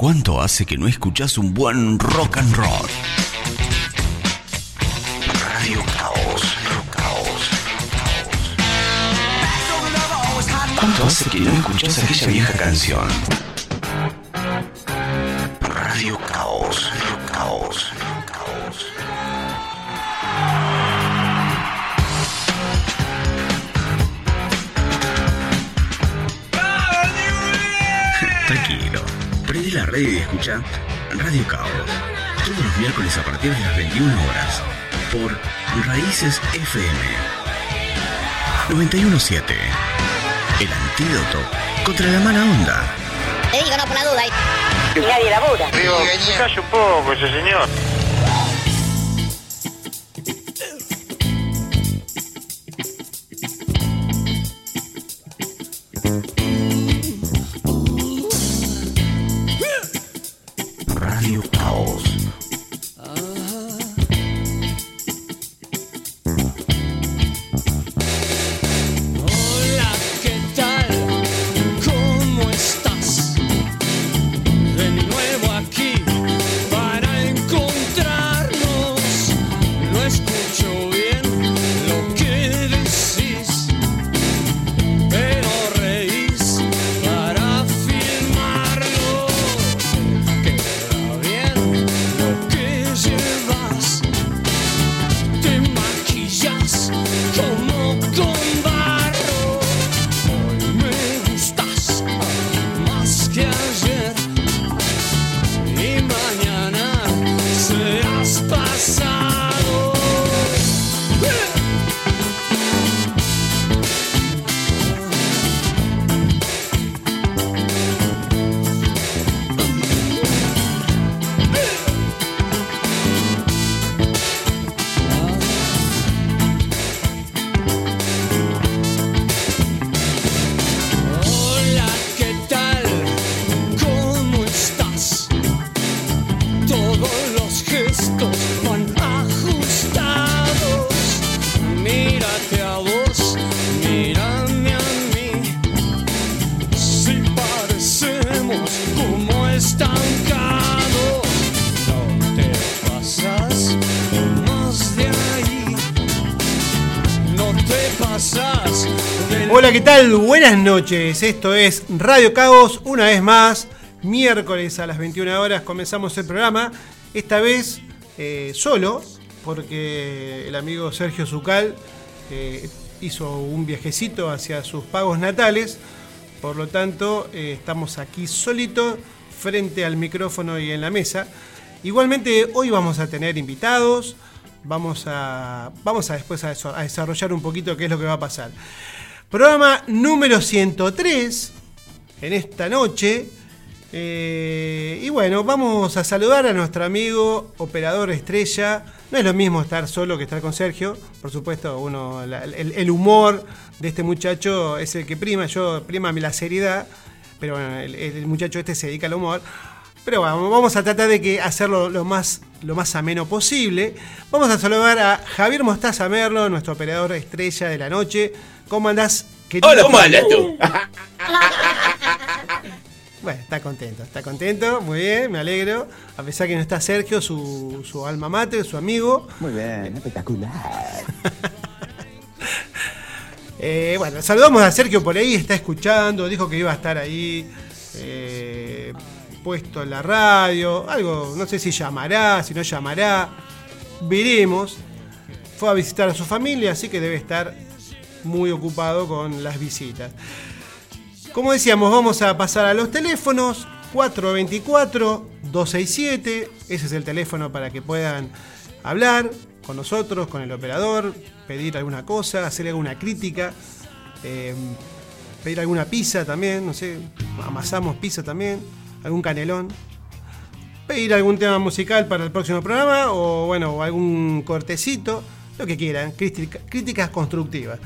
¿Cuánto hace que no escuchás un buen rock and roll? Radio Caos, Caos, ¿Cuánto hace que no escuchás aquella vieja canción? Radio Caos, y escucha Radio Caos. Todos los miércoles a partir de las 21 horas. Por Raíces FM 917. El antídoto contra la mala onda. Te digo, no por la duda. Y nadie labura. Digo, calle un poco ese señor. Buenas noches. Esto es Radio Caos, una vez más, miércoles a las 21 horas comenzamos el programa. Esta vez eh, solo, porque el amigo Sergio Zucal eh, hizo un viajecito hacia sus pagos natales. Por lo tanto, eh, estamos aquí solitos, frente al micrófono y en la mesa. Igualmente, hoy vamos a tener invitados. Vamos a, vamos a después a desarrollar un poquito qué es lo que va a pasar. Programa número 103 en esta noche. Eh, y bueno, vamos a saludar a nuestro amigo operador estrella. No es lo mismo estar solo que estar con Sergio. Por supuesto, uno, el, humor de este muchacho es el que prima. Yo prima la seriedad. Pero bueno, el, el muchacho este se dedica al humor. Pero bueno, vamos a tratar de que hacerlo lo más, lo más ameno posible. Vamos a saludar a Javier Mostaza Merlo, nuestro operador estrella de la noche. ¿Cómo andás? querido? Hola, ¿cómo andas tú? Bueno, está contento, está contento, muy bien, me alegro. A pesar que no está Sergio, su, su alma mater, su amigo. Muy bien, espectacular. Eh, bueno, saludamos a Sergio por ahí, está escuchando, dijo que iba a estar ahí eh, puesto en la radio, algo, no sé si llamará, si no llamará, veremos. Fue a visitar a su familia, así que debe estar muy ocupado con las visitas. Como decíamos, vamos a pasar a los teléfonos 424-267, ese es el teléfono para que puedan hablar con nosotros, con el operador, pedir alguna cosa, hacer alguna crítica, eh, pedir alguna pizza también, no sé, amasamos pizza también, algún canelón, pedir algún tema musical para el próximo programa o bueno, algún cortecito, lo que quieran, crítica- críticas constructivas.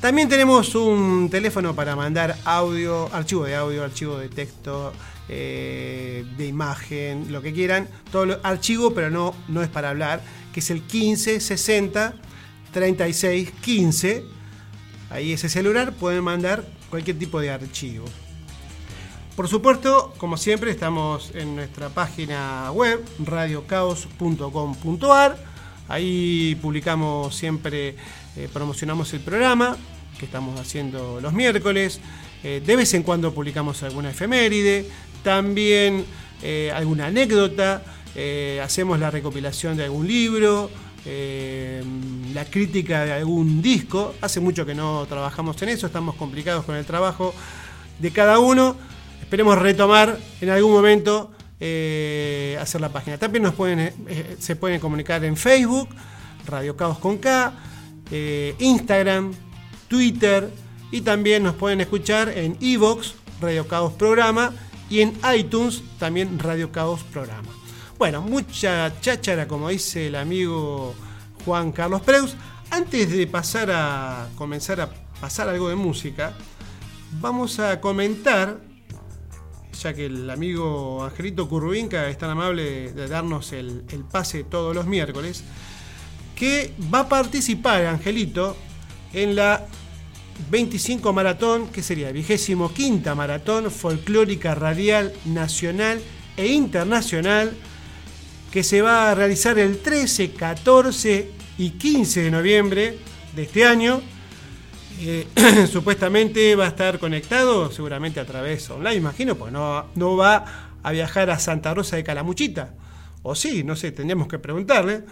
También tenemos un teléfono para mandar audio, archivo de audio, archivo de texto, eh, de imagen, lo que quieran. Todo lo- archivo, pero no, no es para hablar, que es el 15 60 36 15. Ahí ese celular pueden mandar cualquier tipo de archivo. Por supuesto, como siempre, estamos en nuestra página web, radiocaos.com.ar. Ahí publicamos siempre, eh, promocionamos el programa que estamos haciendo los miércoles. Eh, de vez en cuando publicamos alguna efeméride, también eh, alguna anécdota, hacemos la recopilación de algún libro, la crítica de algún disco. Hace mucho que no trabajamos en eso, estamos complicados con el trabajo de cada uno. Esperemos retomar en algún momento hacer la página. También nos pueden, se pueden comunicar en Facebook, Radio Caos con K, eh, Instagram, Twitter y también nos pueden escuchar en Evox, Radio Caos Programa y en iTunes también Radio Caos Programa. Bueno, mucha cháchara como dice el amigo Juan Carlos Preus. Antes de pasar a comenzar a pasar algo de música, vamos a comentar ya que el amigo Angelito Curruinca es tan amable de darnos el pase todos los miércoles, que va a participar Angelito en la 25 maratón, que sería vigésimo quinta maratón folclórica radial nacional e internacional, que se va a realizar el 13, 14 y 15 de noviembre de este año. Eh, supuestamente va a estar conectado, seguramente a través online, imagino, pues no, no va a viajar a Santa Rosa de Calamuchita. O sí, no sé, tendríamos que preguntarle.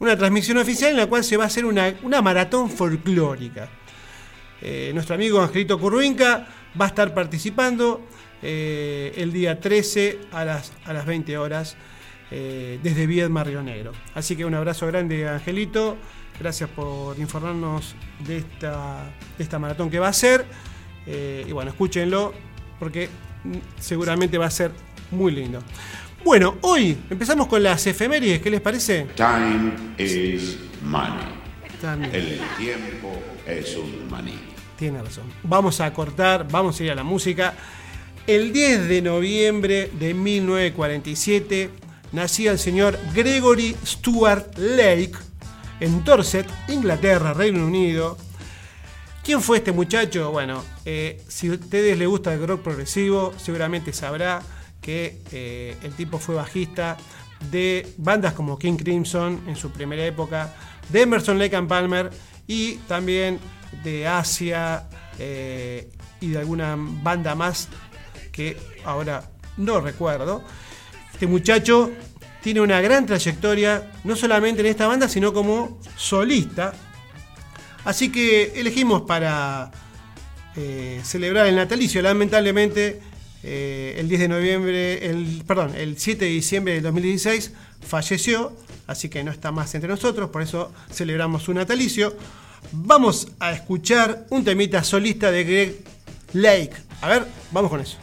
Una transmisión oficial en la cual se va a hacer una, una maratón folclórica. Eh, nuestro amigo Angelito Curruinca va a estar participando eh, el día 13 a las, a las 20 horas eh, desde Viedma Río Negro. Así que un abrazo grande, Angelito. Gracias por informarnos de esta, de esta maratón que va a ser. Y bueno, escúchenlo porque seguramente va a ser muy lindo. Bueno, hoy empezamos con las efemérides. ¿Qué les parece? Time is money. El tiempo es un maní. Tiene razón. Vamos a cortar, vamos a ir a la música. El 10 de noviembre de 1947 nacía el señor Gregory Stuart Lake en Dorset, Inglaterra, Reino Unido. ¿Quién fue este muchacho? Bueno, eh, si a ustedes les gusta el rock progresivo, seguramente sabrá que eh, el tipo fue bajista de bandas como King Crimson en su primera época, de Emerson Lake and Palmer y también de Asia eh, y de alguna banda más que ahora no recuerdo. Este muchacho tiene una gran trayectoria, no solamente en esta banda, sino como solista. Así que elegimos para eh, celebrar el natalicio, lamentablemente, eh, el 10 de noviembre, el, perdón, el 7 de diciembre del 2016 falleció, así que no está más entre nosotros, por eso celebramos su natalicio. Vamos a escuchar un temita solista de Greg Lake. A ver, vamos con eso.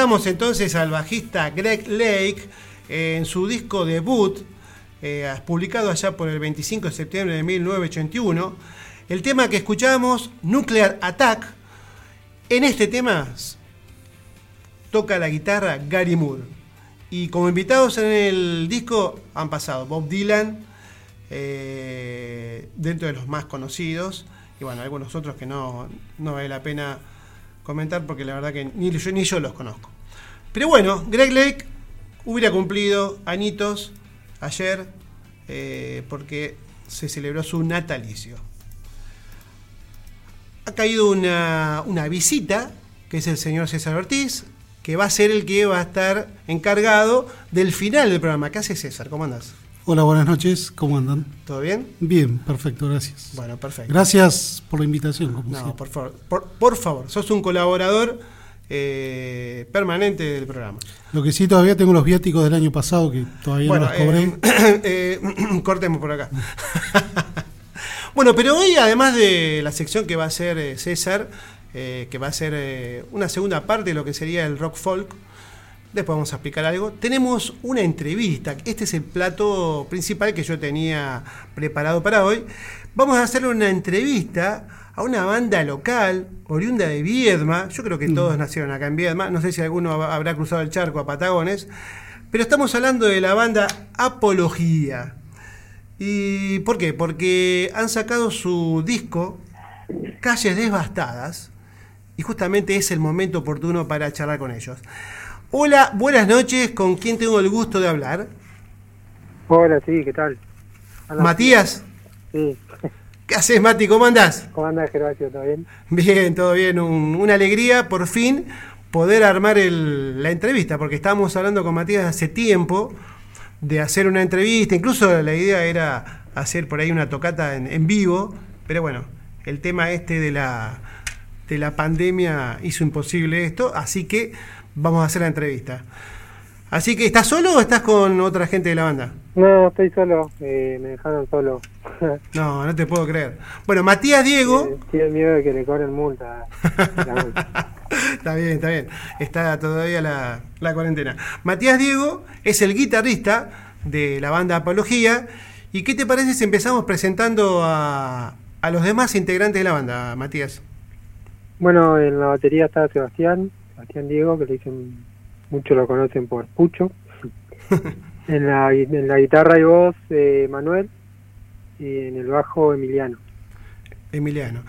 Escuchamos entonces al bajista Greg Lake eh, en su disco debut, eh, publicado allá por el 25 de septiembre de 1981. El tema que escuchamos, Nuclear Attack. En este tema toca la guitarra Gary Moore. Y como invitados en el disco han pasado Bob Dylan, eh, dentro de los más conocidos, y bueno, algunos otros que no, no vale la pena comentar porque la verdad que ni yo, ni yo los conozco. Pero bueno, Greg Lake hubiera cumplido añitos ayer eh, porque se celebró su natalicio. Ha caído una, una visita, que es el señor César Ortiz, que va a ser el que va a estar encargado del final del programa. ¿Qué hace César? ¿Cómo andas? Hola, buenas noches, ¿cómo andan? ¿Todo bien? Bien, perfecto, gracias. Bueno, perfecto. Gracias por la invitación. Como No, por favor, por, por favor, sos un colaborador eh, permanente del programa. Lo que sí, todavía tengo los viáticos del año pasado que todavía Bueno, no los cobré. eh, eh, cortemos por acá. bueno, pero hoy, además de la sección que va a hacer eh, César, eh, que va a ser una segunda parte de lo que sería el rock folk, después vamos a explicar algo, tenemos una entrevista. Este es el plato principal que yo tenía preparado para hoy. Vamos a hacer una entrevista a una banda local, oriunda de Viedma. Yo creo que todos nacieron acá en Viedma. No sé si alguno habrá cruzado el charco a Patagones. Pero estamos hablando de la banda Apología. ¿Y por qué? Porque han sacado su disco Calles Devastadas y justamente es el momento oportuno para charlar con ellos. Hola, buenas noches, ¿con quién tengo el gusto de hablar? Hola, sí, ¿qué tal? Hola. Matías, Sí, ¿qué haces Mati? ¿Cómo andás? ¿cómo andás, Gervasio? ¿Todo bien? Bien, todo bien, Un- una alegría por fin poder armar el- la entrevista, porque estábamos hablando con Matías hace tiempo de hacer una entrevista, incluso la idea era hacer por ahí una tocata en, en vivo, pero bueno, el tema este de la, de la pandemia hizo imposible esto, así que vamos a hacer la entrevista. Así que, ¿estás solo o estás con otra gente de la banda? No, estoy solo, eh, me dejaron solo. No, no te puedo creer. Bueno, Matías Diego... Eh, Tienen miedo de que le cobren multa. la multa. está bien, está bien. Está todavía la, la cuarentena. Matías Diego es el guitarrista de la banda Apología. ¿Y qué te parece si empezamos presentando a, a los demás integrantes de la banda, Matías? Bueno, en la batería está Sebastián, Sebastián Diego, que le dicen, muchos lo conocen por Pucho. en, la, en la guitarra y voz, eh, Manuel, y en el bajo, Emiliano. Emiliano.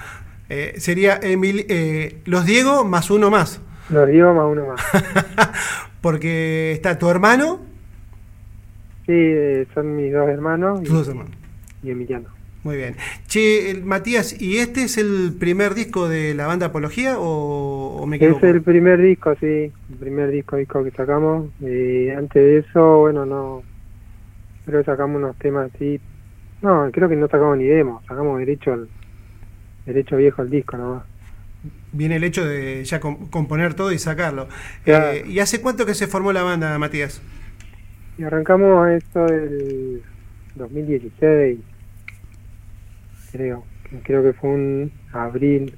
Eh, sería Emil- eh, los Diego más uno más. Los Diego más uno más. Porque está tu hermano, Sí, eh, son mis dos hermanos tus dos hermanos. y Emiliano. Muy bien. Che, Matías, ¿y este es el primer disco de la banda Apología o, o me equivoco? Es el primer disco, sí, el primer disco disco que sacamos. Y antes de eso, bueno, no. Creo que sacamos unos temas así. No, creo que no sacamos ni demo, sacamos derecho al derecho viejo al disco nomás. Viene el hecho de ya com- componer todo y sacarlo. Claro. Eh, ¿Y hace cuánto que se formó la banda, Matías? Y arrancamos esto del 2016, creo. Creo que fue un abril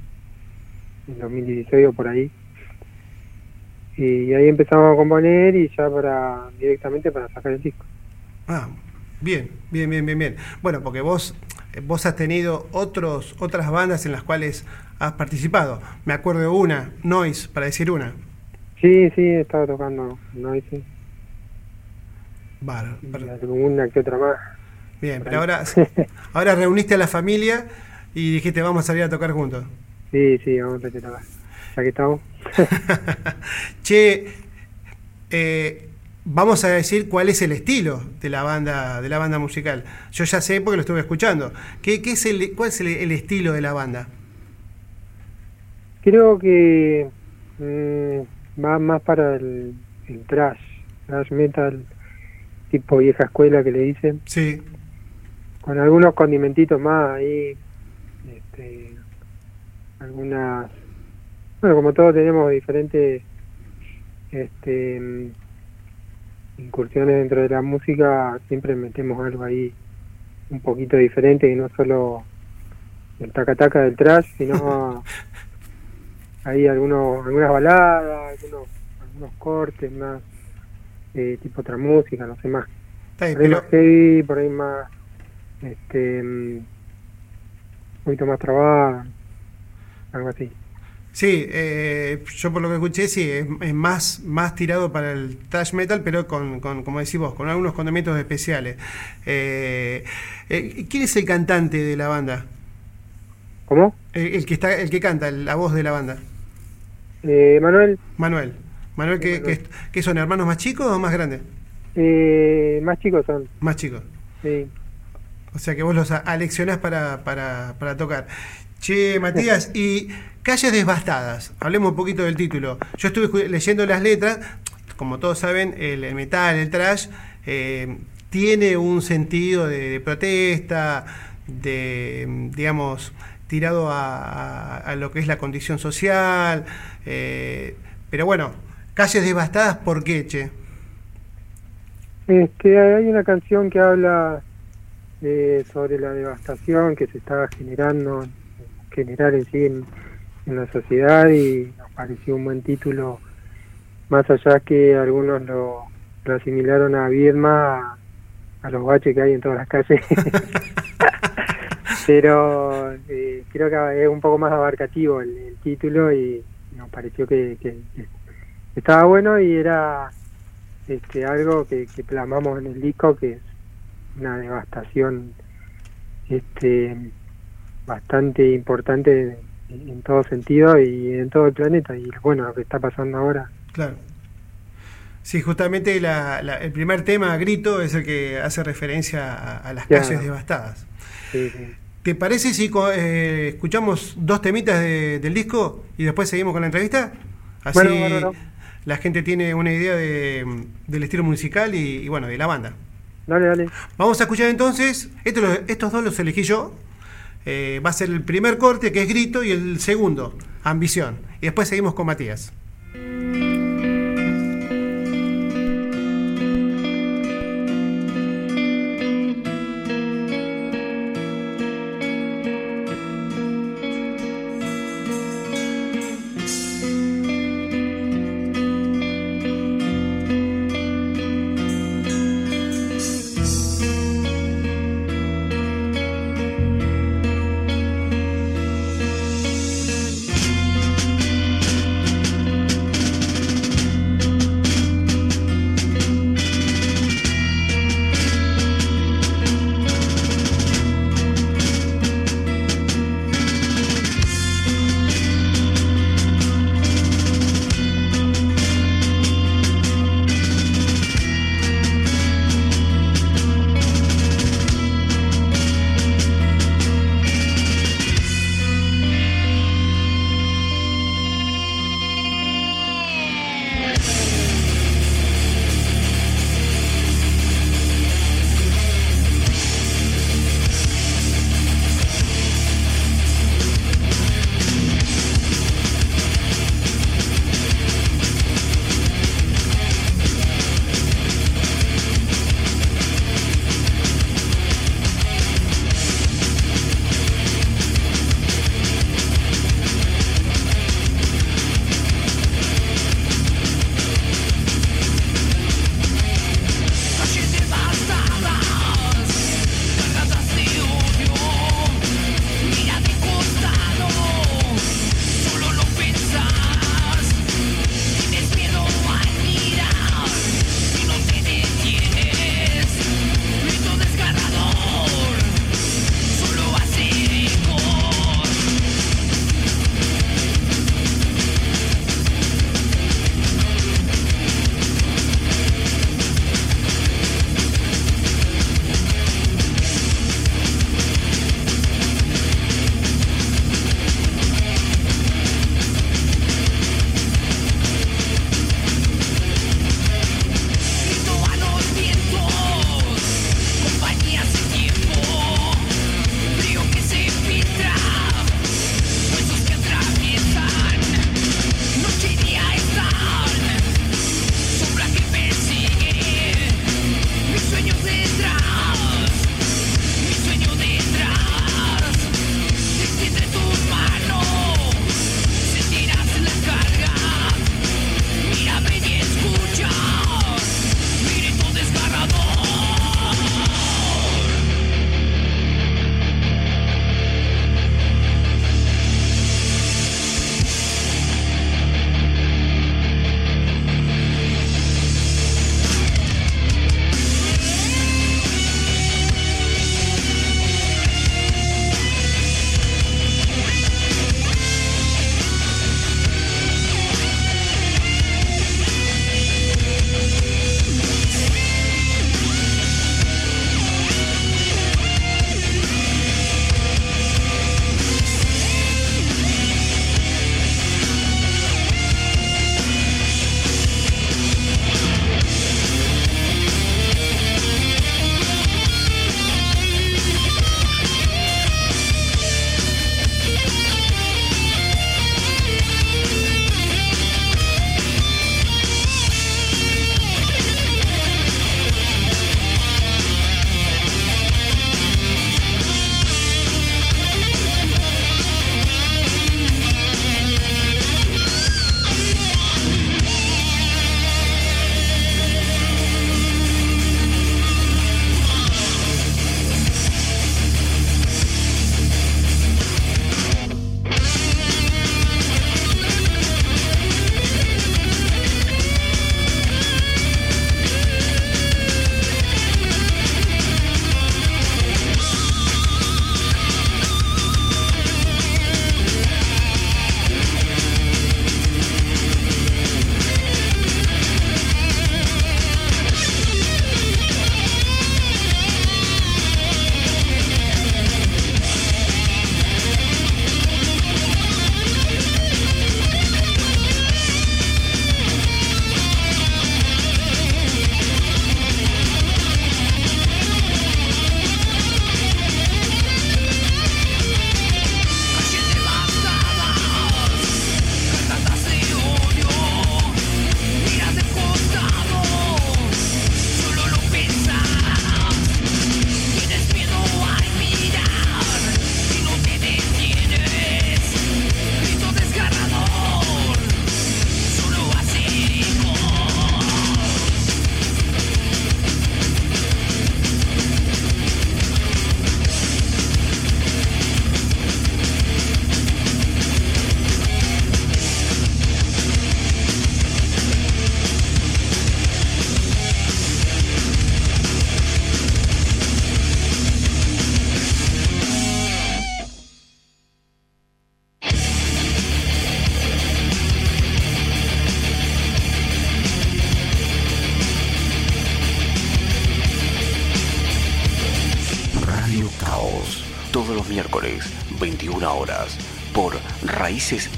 del 2016 o por ahí. Y ahí empezamos a componer y ya para directamente para sacar el disco. Ah, bien, bien, bien, bien, bien. Bueno, porque vos, vos has tenido otros, otras bandas en las cuales has participado. Me acuerdo de una, Noise, para decir una. Sí, sí, estaba tocando Noise y bárbaro. alguna que otra más. Bien, pero ahora, ahora reuniste a la familia y dijiste vamos a salir a tocar juntos. Sí, sí, vamos a tener que tocar. Ya que estamos. Che, eh, vamos a decir cuál es el estilo de la banda, de la banda musical. Yo ya sé porque lo estuve escuchando. ¿Qué, qué es el, ¿Cuál es el, el estilo de la banda? Creo que mm, va más para el, el trash, trash metal, tipo vieja escuela que le dicen, Sí, con algunos condimentitos más ahí, este, algunas, bueno, como todos tenemos diferentes este, incursiones dentro de la música, siempre metemos algo ahí un poquito diferente y no solo el taca-taca del trash, sino hay algunos, algunas baladas, algunos, unos cortes, más eh, tipo otra música, no sé más. Está Por ahí pero- más heavy, por ahí más, este, mm, un poquito más trabada, algo así. Sí, eh, yo por lo que escuché, sí, es, es más, más tirado para el thrash metal, pero con, con, como decís vos, con algunos condimentos especiales. Eh, eh, ¿Quién es el cantante de la banda? ¿Cómo? El, el que está, el que canta, la voz de la banda. Eh, Manuel, Manuel. Manuel, ¿qué, Manuel. qué- qué son hermanos más chicos o más grandes? eh, más chicos son, Más chicos. sí. O sea que vos los aleccionás para, para, para tocar. Che, Matías, y Calles Devastadas, hablemos un poquito del título. Yo estuve leyendo las letras, como todos saben, el, metal, el trash, eh, tiene un sentido de, protesta, de, digamos, tirado a lo que es la condición social. eh, pero bueno, Calles Devastadas, ¿por qué, che? Este, hay una canción que habla eh, sobre la devastación que se está generando, generar en sí en, en la sociedad y nos pareció un buen título, más allá que algunos lo, lo asimilaron a Viedma, a, a los baches que hay en todas las calles. Pero eh, creo que es un poco más abarcativo el, el título y nos pareció que, que- que estaba bueno y era este algo que, que plasmamos en el disco que es una devastación este bastante importante en, todo sentido y en todo el planeta y bueno lo que está pasando ahora Claro. Sí, justamente la- la- el primer tema, Grito, es el que hace referencia a, a las calles devastadas. Sí, sí. ¿Te parece si eh, escuchamos dos temitas de- del disco y después seguimos con la entrevista? Así Bueno, la gente tiene una idea de- del estilo musical y, y, bueno, de la banda. Dale dale Vamos a escuchar entonces, estos dos los elegí yo. Eh, va a ser el primer corte que es Grito y el segundo, Ambición. Y después seguimos con Matías.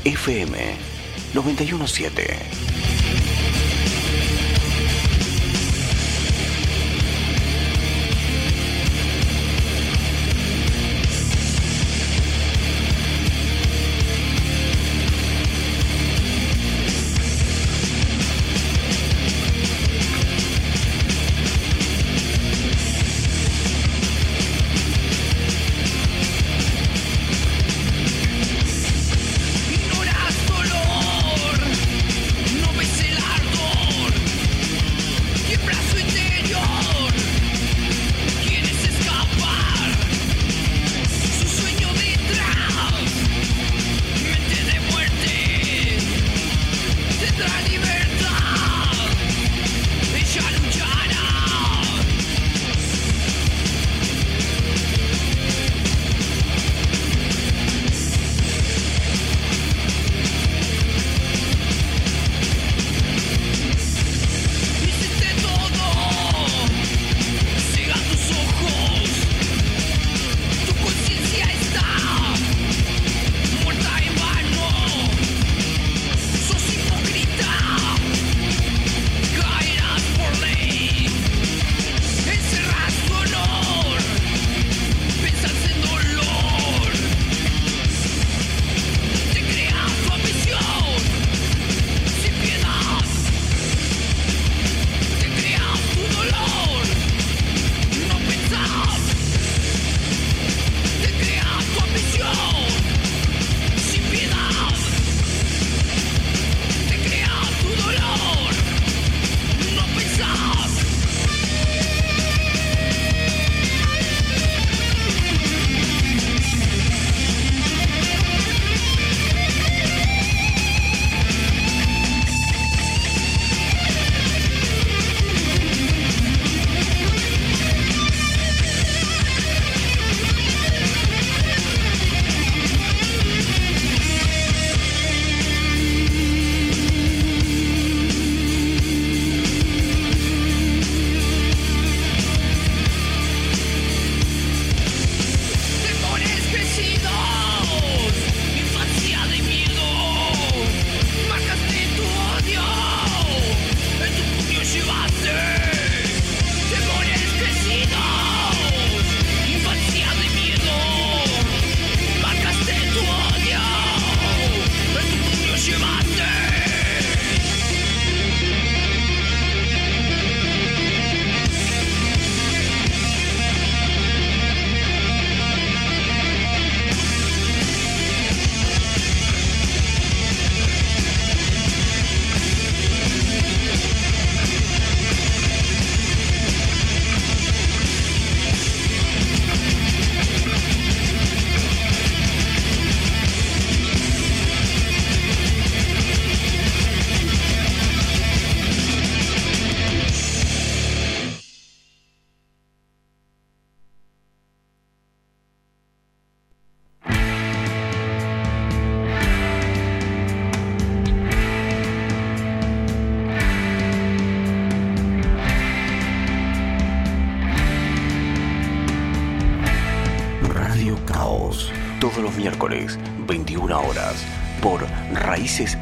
FM 917.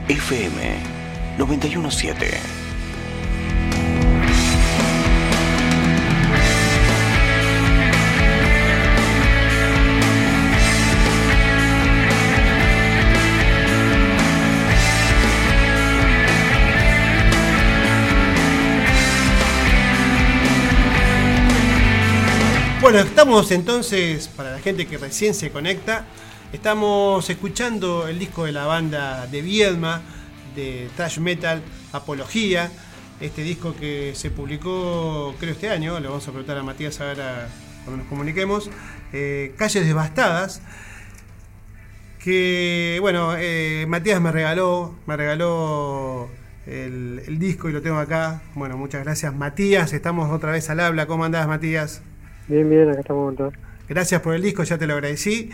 FM 917. Bueno, estamos entonces, para la gente que recién se conecta, estamos escuchando el disco de la banda de Viedma, de thrash metal, Apología, este disco que se publicó creo este año, le vamos a preguntar a Matías ahora cuando nos comuniquemos, eh, Calles Devastadas, que bueno, eh, Matías me regaló, me regaló el, el disco y lo tengo acá, bueno, muchas gracias Matías, estamos otra vez al habla, ¿cómo andás Matías? Bien, bien, acá estamos. Gracias por el disco, ya te lo agradecí.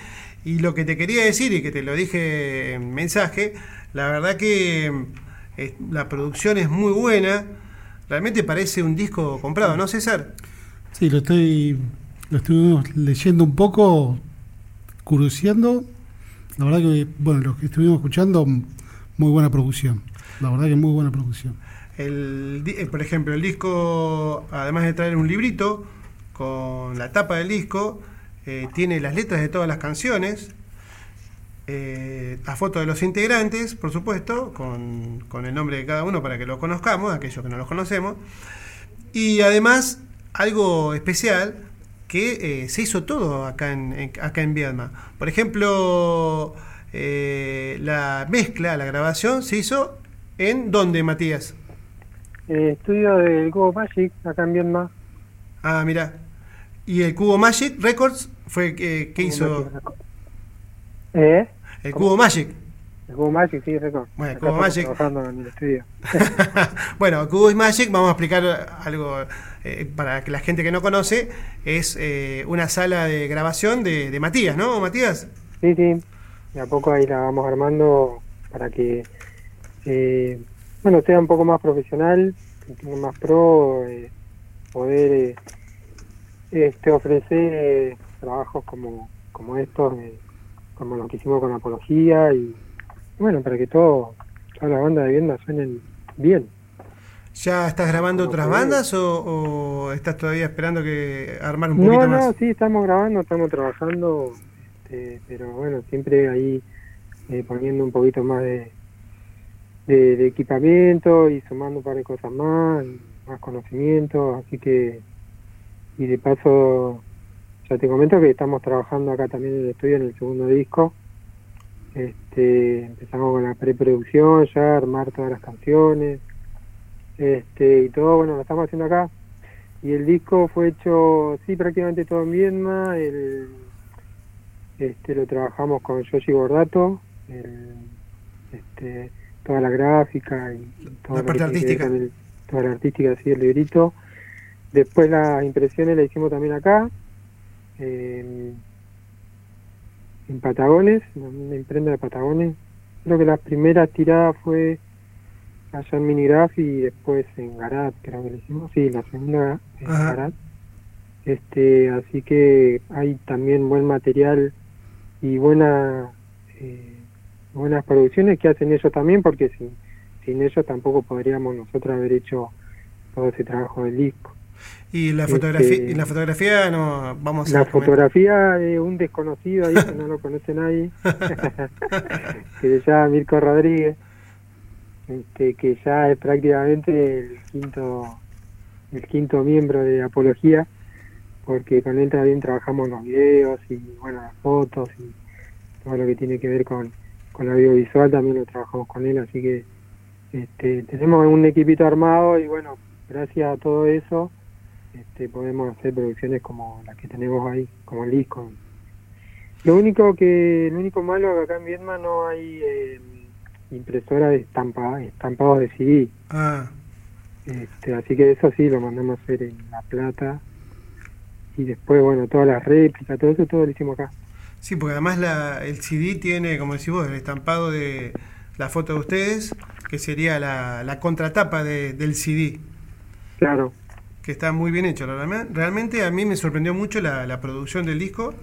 Y lo que te quería decir, y que te lo dije en mensaje, la verdad que eh, la producción es muy buena. Realmente parece un disco comprado, ¿no, César? Sí, lo estoy Lo estuvimos leyendo un poco, curioseando. La verdad que, bueno, lo que estuvimos escuchando, muy buena producción. La verdad que muy buena producción. El, eh, por ejemplo, el disco, además de traer un librito con la tapa del disco, eh, tiene las letras de todas las canciones, eh, a foto de los integrantes, por supuesto, con, con el nombre de cada uno para que lo conozcamos, aquellos que no los conocemos. Y además, algo especial que eh, se hizo todo acá en, en- acá en Viedma. Por ejemplo, eh, la mezcla, la grabación se hizo en dónde, Matías? Eh, estudio del Go Magic, acá en Vietnam. Ah, mira. Y el Cubo Magic Records fue que, que hizo ¿Eh? el Cubo Magic. El Go Magic, sí, récord. Bueno, el Acá Cubo Magic. trabajando en el estudio. bueno, Cubo Magic, vamos a explicar algo eh, para que la gente que no conoce, es eh, una sala de grabación de, de Matías, ¿no, Matías? Sí, sí. De a poco ahí la vamos armando para que, eh, bueno, sea un poco más profesional, que tenga más pro, eh, poder eh, este, ofrecer eh, trabajos como, como estos, eh, como los que hicimos con Apología y, bueno, para que todo, toda la banda de vivienda suenen bien. ¿Ya estás grabando Como otras bandas o, o estás todavía esperando que armar un poquito No, más? no, sí, estamos grabando, estamos trabajando, este, pero bueno, siempre ahí eh, poniendo un poquito más de, de, de equipamiento y sumando un par de cosas más, más conocimiento, así que, y de paso, ya te comento que estamos trabajando acá también en el estudio en el segundo disco. Este, empezamos con la preproducción ya, armar todas las canciones, este, y todo, bueno, lo estamos haciendo acá. Y el disco fue hecho, sí, prácticamente todo en Viedma. El, este, lo trabajamos con Yoshi Gordato, el, este, toda la gráfica y toda La parte artística. toda la artística, sí, el librito. Después las impresiones las hicimos también acá, en, en Patagones, en una imprenta de Patagones. Creo que las primeras tiradas fue allá en Minigraph y después en Garat, creo que le hicimos. Sí, la segunda en Ajá. Garat. Este, así que hay también buen material y buena, eh, buenas producciones que hacen ellos también, porque sin, sin ellos tampoco podríamos nosotros haber hecho todo ese trabajo del disco. Y la Este- fotografía, y la fotografía no vamos La a comentar. fotografía de un desconocido ahí que no lo conoce nadie, que se llama Mirko Rodríguez, este, que ya es prácticamente el quinto, el quinto miembro de Apología, porque con él también trabajamos los videos y bueno las fotos y todo lo que tiene que ver con, con el audiovisual también lo trabajamos con él, así que este, tenemos un equipito armado y bueno, gracias a todo eso este, podemos hacer producciones como las que tenemos ahí, como el disco. Lo único que, lo único malo es que acá en Vietnam no hay eh, impresora de estampa, estampados de CD. Ah, Este, así que eso sí lo mandamos a hacer en La Plata. Y después, bueno, todas las réplicas, todo eso, todo lo hicimos acá. sí, porque además la, el CD tiene, como decís vos, el estampado de la foto de ustedes, que sería la, la contratapa de- del CD, Claro. Que está muy bien hecho. Realmente, a mí me sorprendió mucho la, la producción del disco,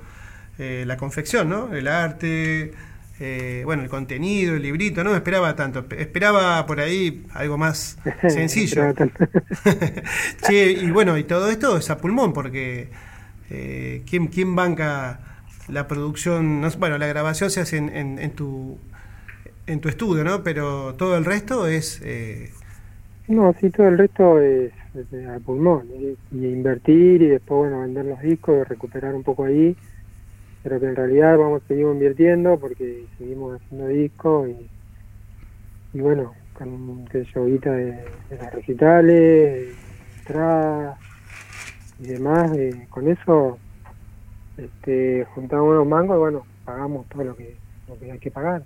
eh, la confección, ¿no? El arte, eh, bueno, el contenido, el librito, no me esperaba tanto. Esperaba por ahí algo más sencillo. Che, y bueno, y todo esto es a pulmón, porque eh, ¿quién, quién banca la producción? No bueno, la grabación se hace en, en- en tu en tu estudio, ¿no? Pero todo el resto es... eh, No, sí, todo el resto es, es al pulmón. Y, invertir y después, bueno, vender los discos y recuperar un poco ahí. Pero que en realidad vamos a seguir invirtiendo porque seguimos haciendo discos y, y bueno, con que yo guita de, los recitales, entradas y demás. eh, con eso este, juntamos unos mangos y bueno, pagamos todo lo que, lo que hay que pagar.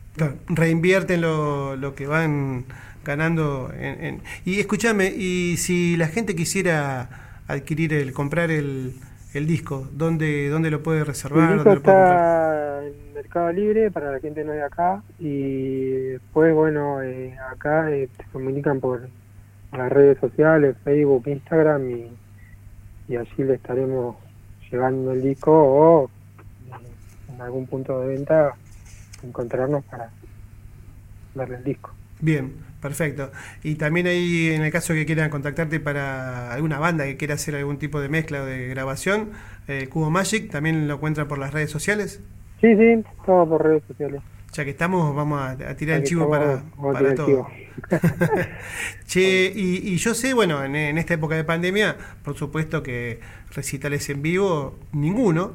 reinvierten lo, lo que van ganando. En, en- Y escúchame, y si la gente quisiera adquirir el, comprar el, el disco, ¿dónde, ¿dónde lo puede reservar? El ¿Dónde disco lo puede está en Mercado Libre para la gente no de acá y después, bueno, eh, acá eh, se comunican por las redes sociales, Facebook, Instagram y, y allí le estaremos llevando el disco o eh, en algún punto de venta encontrarnos para darle el disco. Bien, perfecto. Y también ahí, en el caso que quieran contactarte para alguna banda que quiera hacer algún tipo de mezcla o de grabación, eh, Cubo Magic también lo encuentra por las redes sociales. Sí, sí, todo por redes sociales. Ya que estamos, vamos a, a tirar Ya el chivo para, estamos, todo. che, y, y yo sé, bueno, en, en esta época de pandemia, por supuesto que recitales en vivo, ninguno.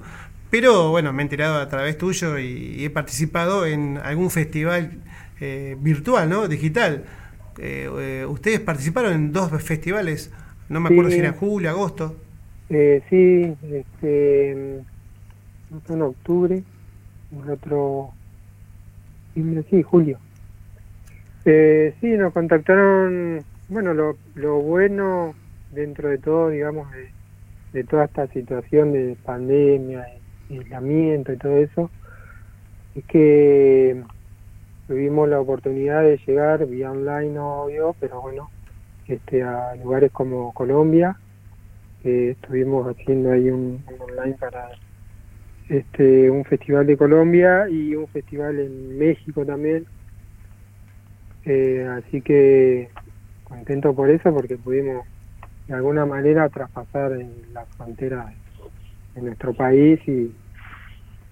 Pero bueno, me he enterado a través tuyo y, y he participado en algún festival eh, virtual, ¿no? Digital. Eh, eh, ustedes participaron en dos festivales, no me acuerdo Sí. si era julio, agosto. Eh, sí, este, en octubre, el otro, sí, julio. Sí, nos contactaron, bueno, lo, lo bueno dentro de todo, digamos, de, de toda esta situación de pandemia, de aislamiento y todo eso, es que tuvimos la oportunidad de llegar vía online, obvio, pero bueno, este, a lugares como Colombia, estuvimos haciendo ahí un, un online para este un festival de Colombia y un festival en México también. Eh, así que contento por eso porque pudimos de alguna manera traspasar en la frontera de nuestro país y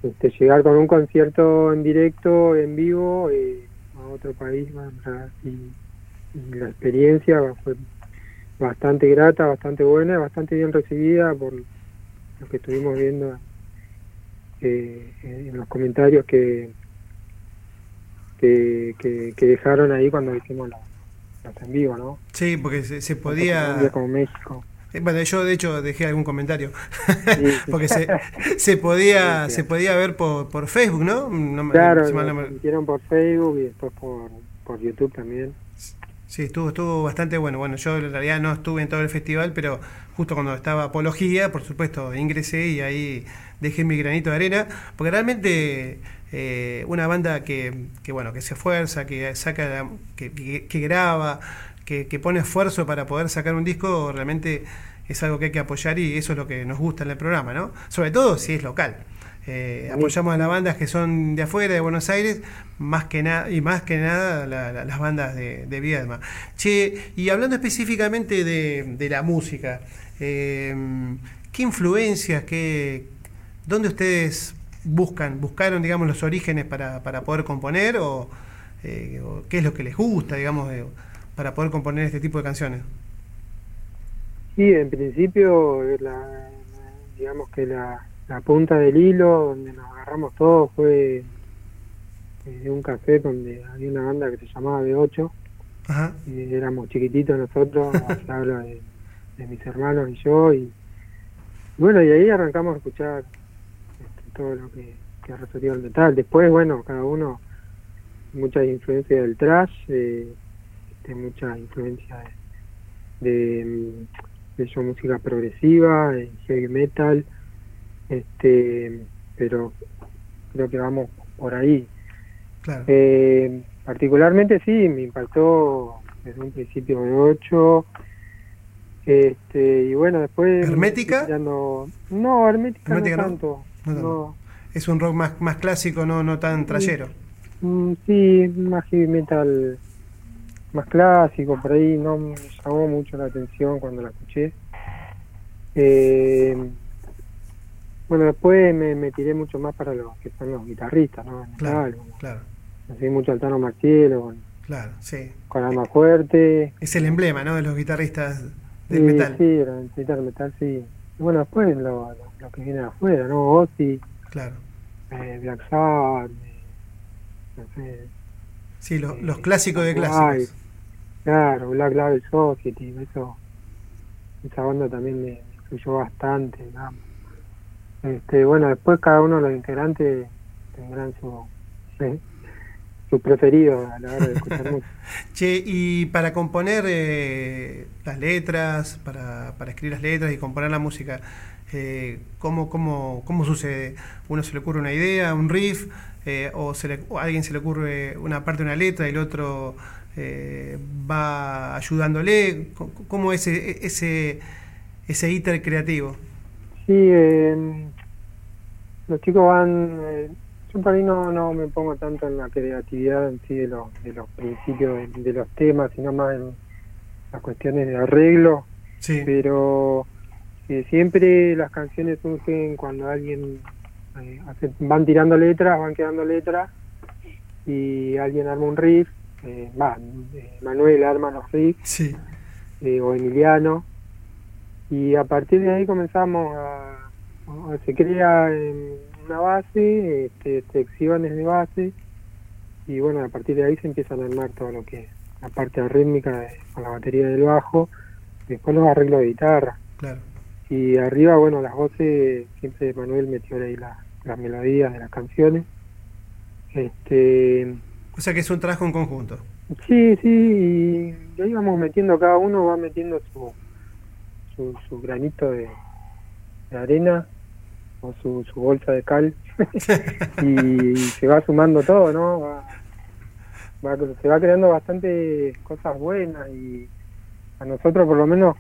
este, llegar con un concierto en directo, en vivo, eh, a otro país y, y la experiencia fue bastante grata, bastante buena, bastante bien recibida por lo que estuvimos viendo eh, en los comentarios que, que, que, que dejaron ahí cuando hicimos los en vivo, ¿no? Sí, porque se, se podía... como México. Eh, Bueno, yo de hecho dejé algún comentario. Sí, porque se, se podía Sí, se podía ver por, por Facebook, ¿no? No Claro, si lo por Facebook y después por, por YouTube también. Sí, estuvo, estuvo bastante bueno. Bueno, yo en realidad no estuve en todo el festival, pero justo cuando estaba Apología, por supuesto, ingresé y ahí dejé mi granito de arena, porque realmente eh, una banda que, que, bueno, que se esfuerza, que saca, la- que, que- que graba, que, que pone esfuerzo para poder sacar un disco, realmente es algo que hay que apoyar y eso es lo que nos gusta en el programa, ¿no? Sobre todo si es local. Eh, apoyamos a las bandas que son de afuera, de Buenos Aires, más que nada y más que nada la- la- las bandas de, de Viedma. Che, y hablando específicamente de, de la música, eh, ¿qué influencias, qué, dónde ustedes buscan, buscaron, digamos, los orígenes para, para poder componer o, eh, o qué es lo que les gusta, digamos, para poder componer este tipo de canciones? Sí, en principio, eh, la, digamos que la, la punta del hilo donde nos agarramos todos fue eh, de un café donde había una banda que se llamaba B8, Ajá. y éramos chiquititos nosotros, se habla de, de mis hermanos y yo, y bueno, y ahí arrancamos a escuchar este, todo lo que, que refería al metal. Después, bueno, cada uno, mucha influencia del trash, eh, este, mucha influencia de, de, mm, de yo, música progresiva, heavy metal, este, pero creo que vamos por ahí. Claro. Eh, particularmente sí, me impactó desde un principio de 8. Este, y bueno, después. ¿Hermética? no, no, hermética, ¿Hermética no? no tanto. No tanto. Es un rock más, más clásico, no, no tan trayero. Mm, sí, más heavy metal más clásico, por ahí no me llamó mucho la atención cuando la escuché. Eh, bueno, después me, me tiré mucho más para los que son los guitarristas, ¿no? Claro, claro, Así mucho Altano Marcielo, con, claro, sí. con Alma Fuerte. Es el emblema, ¿no? De los guitarristas del Sí, metal. Sí, el metal, metal, sí. Y bueno, después lo, lo, lo que viene de afuera, ¿no? Ozzy, Claro. eh, Black Sabbath, eh, no sé, Sí, los, Eh, los clásicos de clásicos. Claro, Black Label Society, eso, esa banda también me, influyó bastante, digamos. Este, bueno, después cada uno de los integrantes tendrán su, eh, su preferido a la hora de escuchar música. Che, y para componer eh, las letras, para, para escribir las letras y componer la música, eh, ¿cómo, cómo, ¿cómo sucede? ¿Uno se le ocurre una idea, un riff, eh, o, se le, o a alguien se le ocurre una parte de una letra y el otro eh, va ayudándole? ¿Cómo- ¿Cómo es ese, ese, ese íter creativo? Sí, eh, los chicos van... eh, yo por ahí no, no me pongo tanto en la creatividad en sí de los, de los principios de, de los temas, sino más en las cuestiones de arreglo. Sí. Pero eh, siempre las canciones surgen cuando alguien eh, hace- van tirando letras, van quedando letras y alguien arma un riff, eh, va, eh, riffs Sí. eh, o Emiliano y a partir de ahí comenzamos a, a- se crea una base, este, secciones de base y bueno, a partir de ahí se empiezan a armar todo lo que es la parte rítmica de- con la batería del bajo, después los arreglos de guitarra Claro. y arriba, bueno, las voces, siempre Manuel metió ahí la- las melodías de las canciones. Este, O sea que es un trabajo en conjunto. sí, sí, y ahí vamos metiendo, cada uno va metiendo su, su, su granito de, de arena o su, su bolsa de cal y se va sumando todo, ¿no? Va, va- se va creando bastante cosas buenas y a nosotros por lo menos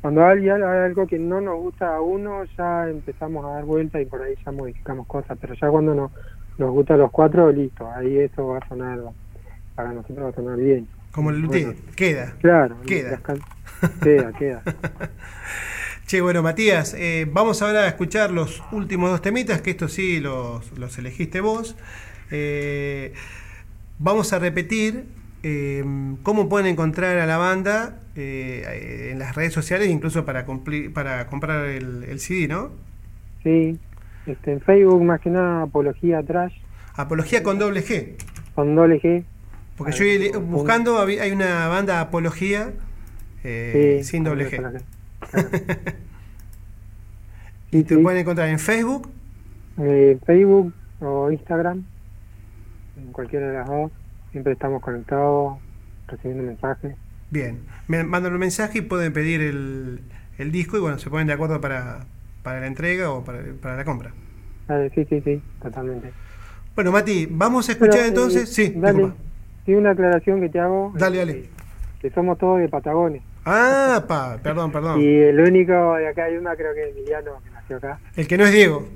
cuando hay, hay algo que no nos gusta a uno ya empezamos a dar vuelta y por ahí ya modificamos cosas, pero ya cuando no, nos gusta a los cuatro, listo, ahí eso va a sonar, para nosotros va a sonar bien. Como el. Bueno. Queda. Claro, Queda. queda, queda. Che, bueno, Matías, eh, vamos ahora a escuchar los últimos dos temitas, que estos sí los, los elegiste vos. Eh, vamos a repetir eh, cómo pueden encontrar a la banda eh, en las redes sociales, incluso para, cumplir, para comprar el, el CD, ¿no? Sí, este, en Facebook más que nada Apología Trash, Apología con doble G. con doble G. Porque yo con- buscando hay una banda Apología eh, Sí, sin doble G. Y Sí, te sí. pueden encontrar en Facebook. Eh, Facebook o Instagram, en cualquiera de las dos, siempre estamos conectados, recibiendo mensajes. Bien, me mandan un mensaje y pueden pedir el, el disco y bueno, se ponen de acuerdo para, para la entrega o para, para la compra. Dale, sí, sí, sí, totalmente. Bueno, Mati, vamos a escuchar Pero, eh, entonces. Sí, dale, sí, una aclaración que te hago. Dale, eh, dale. Que somos todos de Patagones. Ah, pa, perdón, perdón. Y el único de acá hay una, creo que es Emiliano, que nació acá. El que no es Diego.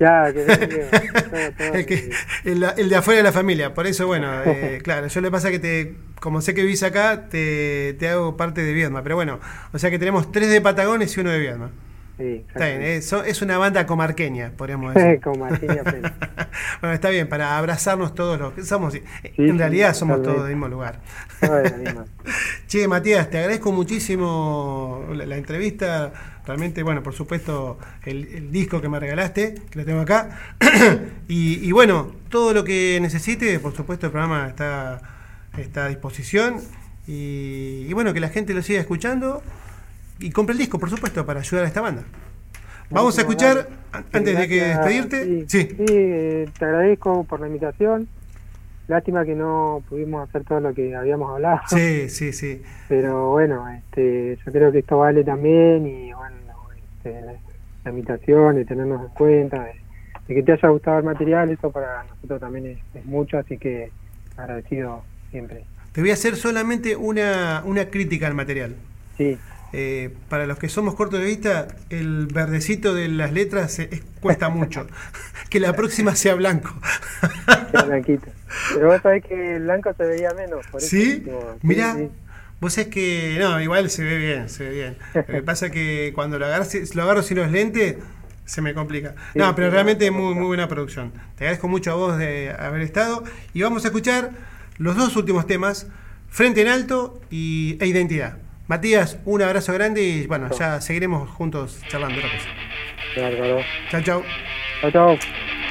Ya, que no todo, todo, el, que, el, el de afuera de la familia. Por eso, bueno, eh, claro, yo le pasa que te, como sé que vivís acá, te, te hago parte de Viedma. Pero bueno, o sea que tenemos tres de Patagones y uno de Viedma. Sí, Está bien, exactamente. es, una banda comarqueña, podríamos decir. Apel. bueno, está bien, para abrazarnos todos los que somos. en sí, realidad somos todos del mismo lugar. Che, Matías, te agradezco muchísimo la, la entrevista. Realmente, bueno, por supuesto, el, el disco que me regalaste, que lo tengo acá. y, y bueno, todo lo que necesite, por supuesto, el programa está, está a disposición. Y, y bueno, que la gente lo siga escuchando. Y compre el disco, por supuesto, para ayudar a esta banda. Vamos a escuchar, antes de que despedirte. Sí, Sí. sí, te agradezco por la invitación. Lástima que no pudimos hacer todo lo que habíamos hablado. Sí, sí, sí. Pero bueno, este, yo creo que esto vale también y bueno, este, la, la invitación, de tenernos en cuenta, de, de que te haya gustado el material, eso para nosotros también es, es mucho, así que agradecido siempre. Te voy a hacer solamente una, una crítica al material. Sí, Eh, para los que somos cortos de vista, el verdecito de las letras es- cuesta mucho. que la próxima sea blanco. queda blanquito. Pero vos sabés que el blanco se veía menos, por eso ¿Sí? digo, Mirá, sí. vos es que. No, igual se ve bien, se ve bien. Lo que pasa es que cuando lo, agarras, lo agarro sin los lentes, se me complica. Sí, No, pero realmente muy, muy buena producción. Te agradezco mucho a vos de haber estado. Y vamos a escuchar los dos últimos temas: Frente en Alto y, e Identidad. Matías, un abrazo grande y bueno, ya seguiremos juntos charlando otra cosa. Claro, claro. Chao, chao. Chao, chao.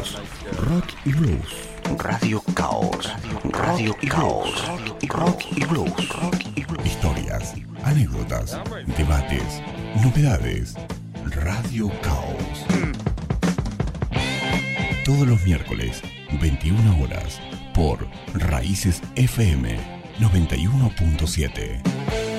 Caos. Rock y Blues. Radio Caos. Radio Caos. Rock y Blues. Historias, anécdotas, debates, novedades. Radio Caos. Todos los miércoles, 21 horas, por Raíces FM 91.7.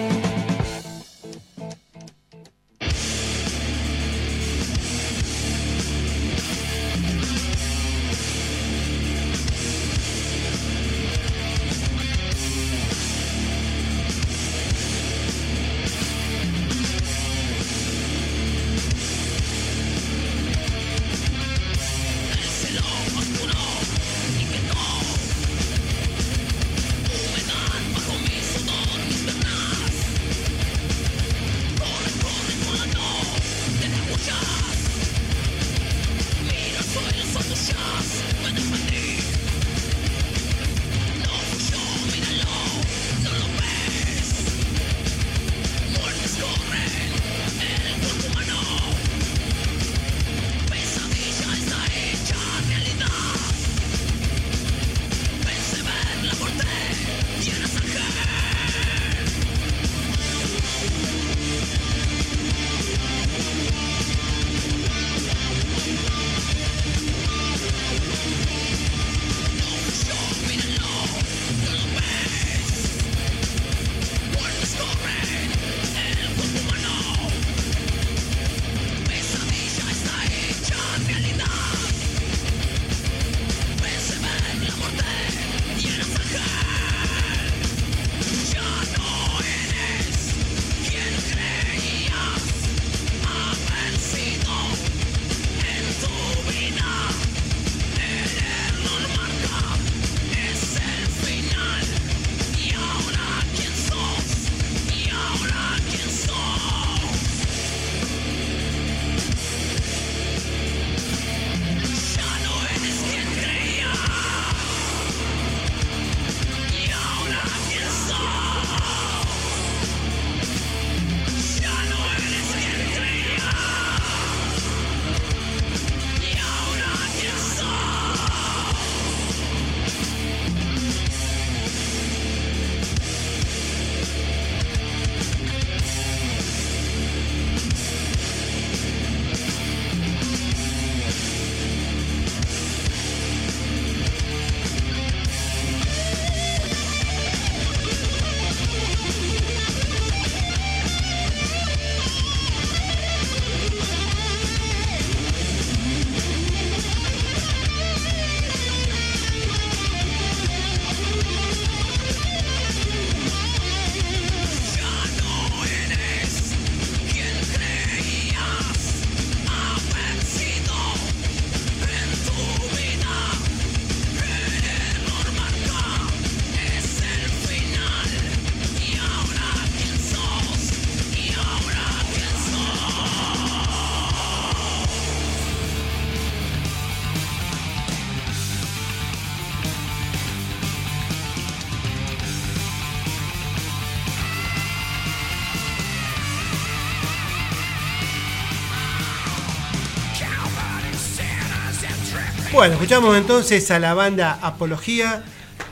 Bueno, escuchamos entonces a la banda Apología,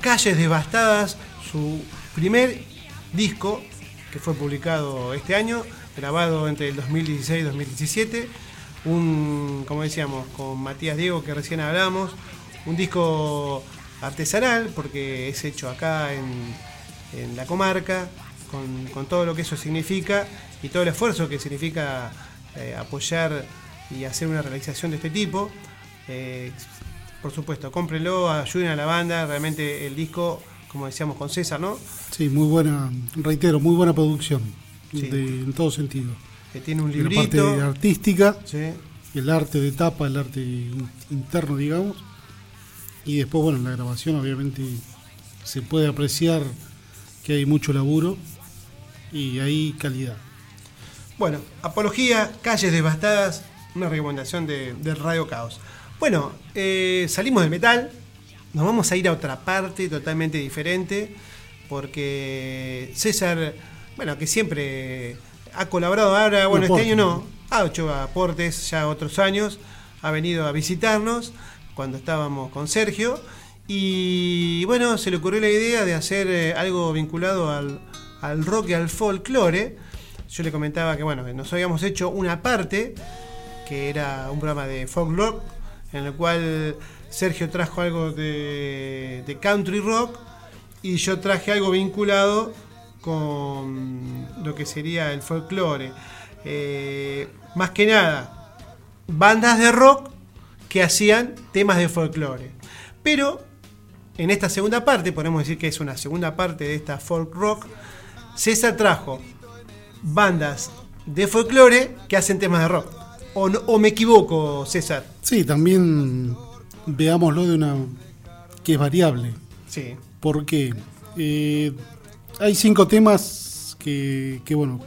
Calles Devastadas, su primer disco que fue publicado este año, grabado entre el 2016 y 2017. Un, como decíamos, con Matías Diego que recién hablamos, un disco artesanal porque es hecho acá en, en la comarca, con, con todo lo que eso significa y todo el esfuerzo que significa eh, apoyar y hacer una realización de este tipo. Eh, por supuesto, cómprenlo, ayuden a la banda, realmente el disco, como decíamos con César, ¿no? Sí, muy buena, reitero, muy buena producción, Sí. de- en todo sentido. Que tiene un En la librito. parte artística, Sí. el arte de tapa, el arte in- interno, digamos. Y después, bueno, en la grabación obviamente se puede apreciar que hay mucho laburo y hay calidad. Bueno, Apología, Calles Devastadas, una recomendación de, de Radio Caos. Bueno, eh, salimos del metal, nos vamos a ir a otra parte totalmente diferente, porque César, bueno, que siempre ha colaborado. Ahora, bueno, este año no, ha hecho aportes ya otros años, ha venido a visitarnos cuando estábamos con Sergio. Y bueno, se le ocurrió la idea de hacer eh, algo vinculado al, al rock y al folclore. Yo le comentaba que bueno, nos habíamos hecho una parte, que era un programa de folk rock, en el cual Sergio trajo algo de, country rock y yo traje algo vinculado con lo que sería el folclore. Eh, más que nada, bandas de rock que hacían temas de folclore. Pero en esta segunda parte, podemos decir que es una segunda parte de esta folk rock, César trajo bandas de folclore que hacen temas de rock. ¿O, no- o me equivoco, César? Sí, también veámoslo de una que es variable. Sí. Porque eh, hay cinco temas que, que, bueno,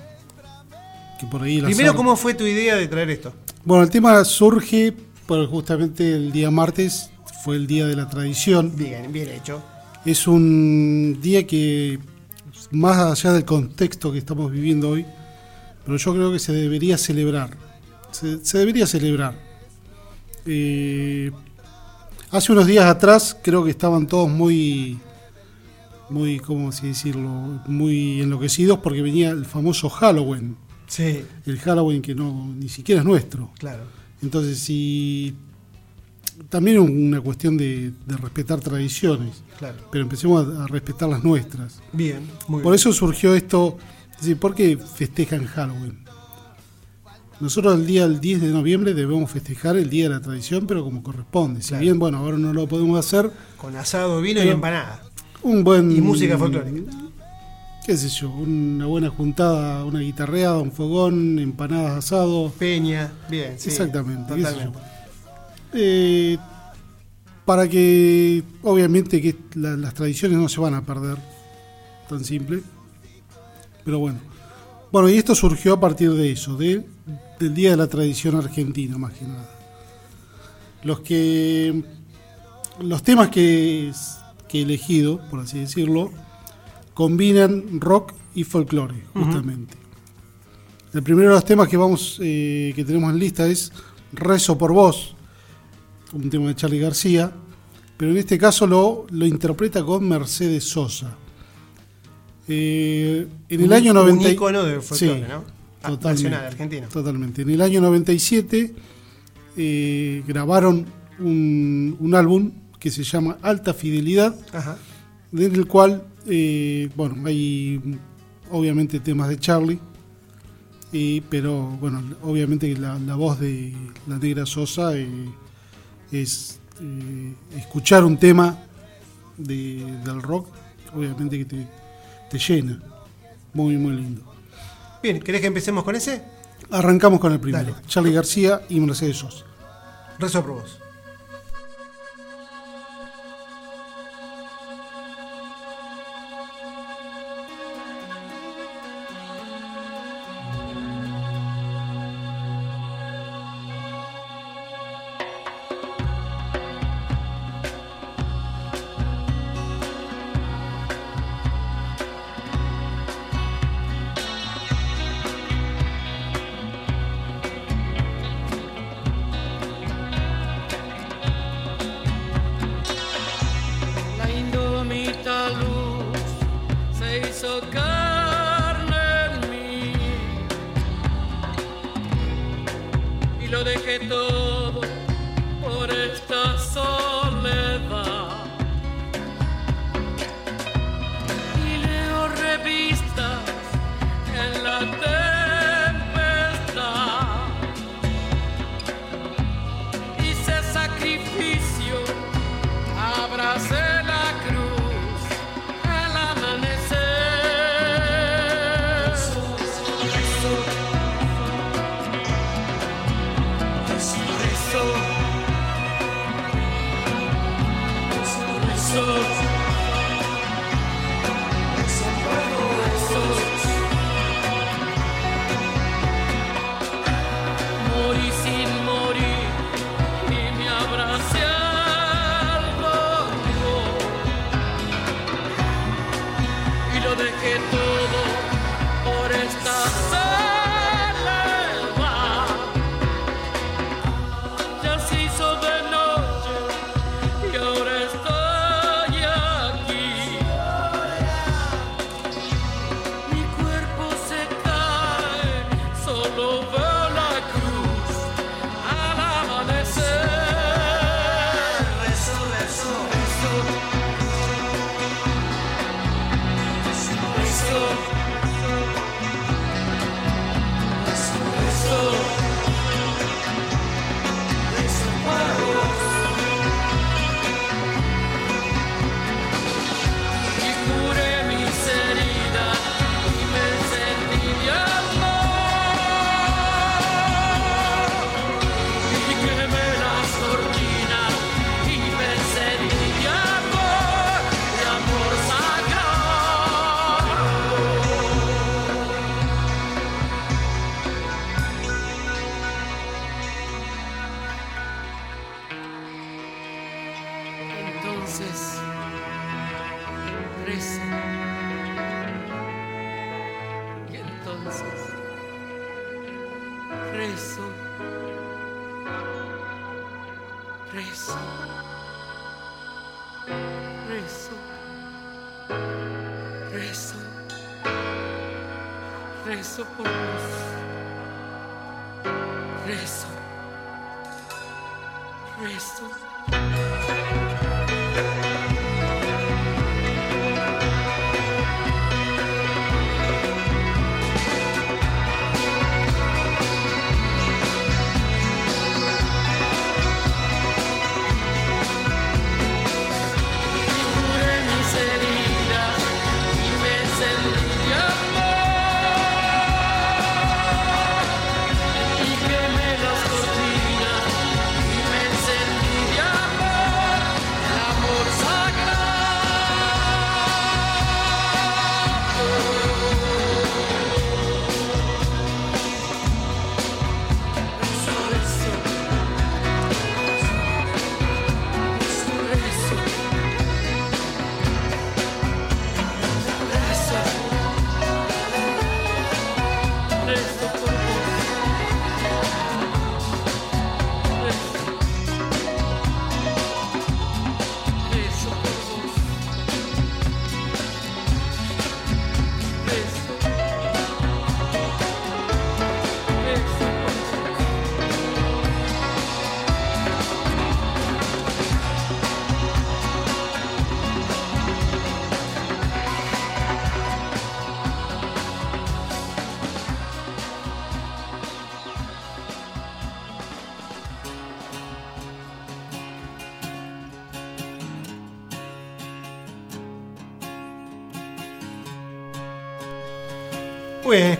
que por ahí... Primero, azar- ¿cómo fue tu idea de traer esto? Bueno, el tema surge por justamente el día martes, fue el día de la tradición. Bien, bien hecho. Es un día que, más allá del contexto que estamos viviendo hoy, pero yo creo que se debería celebrar. Se, se debería celebrar. Eh, hace unos días atrás creo que estaban todos muy, muy, ¿cómo así decirlo? Muy enloquecidos porque venía el famoso Halloween. Sí, El Halloween que no ni siquiera es nuestro. claro. Entonces, si también es una cuestión de, de respetar tradiciones, Claro. pero empecemos a, a respetar las nuestras. Bien, muy Por bien. eso surgió esto, es decir, ¿por qué festejan Halloween? Nosotros el día del 10 de noviembre debemos festejar el Día de la Tradición, pero como corresponde. Si bien, bueno, ahora no lo podemos hacer, Con asado, vino y empanada. un buen... Y música folclórica. qué sé yo, una buena juntada, una guitarreada, un fogón, empanadas asado. Peña, bien, sí. Exactamente, qué sé Totalmente. Eh, para que, obviamente, que la- las tradiciones no se van a perder, tan simple. Pero bueno. Bueno, y esto surgió a partir de eso, de, del Día de la Tradición Argentina, más que nada. Los que. Los temas que, que he elegido, por así decirlo, combinan rock y folclore, justamente. El primero de los temas que vamos eh, que tenemos en lista es Rezo por vos, un tema de Charlie García, pero en este caso lo, lo interpreta con Mercedes Sosa. Eh, en el Un- año 90 Un ícono del folclore, Sí, ¿no? Ah, totalmente. Nacional, argentino. Totalmente. En el año 97 eh, grabaron un, un álbum que se llama Alta Fidelidad, Ajá. en el cual, eh, bueno, hay obviamente temas de Charlie, pero bueno, obviamente la, la voz de la negra Sosa eh, es eh, escuchar un tema de- del rock, obviamente que te, te llena. Muy, muy lindo. Bien, ¿querés que empecemos con ese? Arrancamos con el primero. Dale. Charlie García y Mercedes Sosa. Rezo por vos. Rezo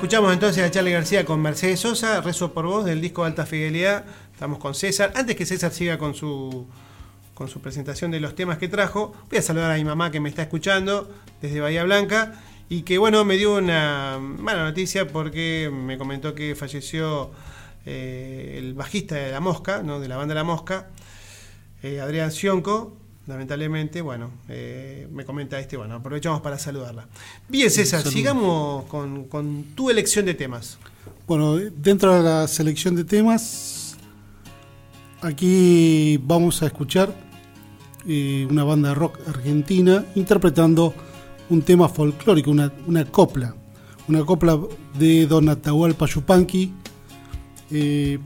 escuchamos entonces a Charlie García con Mercedes Sosa, Rezo por vos del disco Alta Fidelidad. Estamos con César. Antes que César siga con su con su presentación de los temas que trajo, voy a saludar a mi mamá que me está escuchando desde Bahía Blanca y que bueno, me dio una mala noticia porque me comentó que falleció eh, el bajista de La Mosca, ¿no? de la banda La Mosca, eh, Adrián Sionco, lamentablemente, bueno, eh, me comenta este, bueno, aprovechamos para saludarla. Bien, César, Saludos. sigamos con, con tu elección de temas. Bueno, dentro de la selección de temas, aquí vamos a escuchar eh, una banda de rock argentina interpretando un tema folclórico, una, una copla. Una copla de Don Atahualpa Yupanqui. Eh,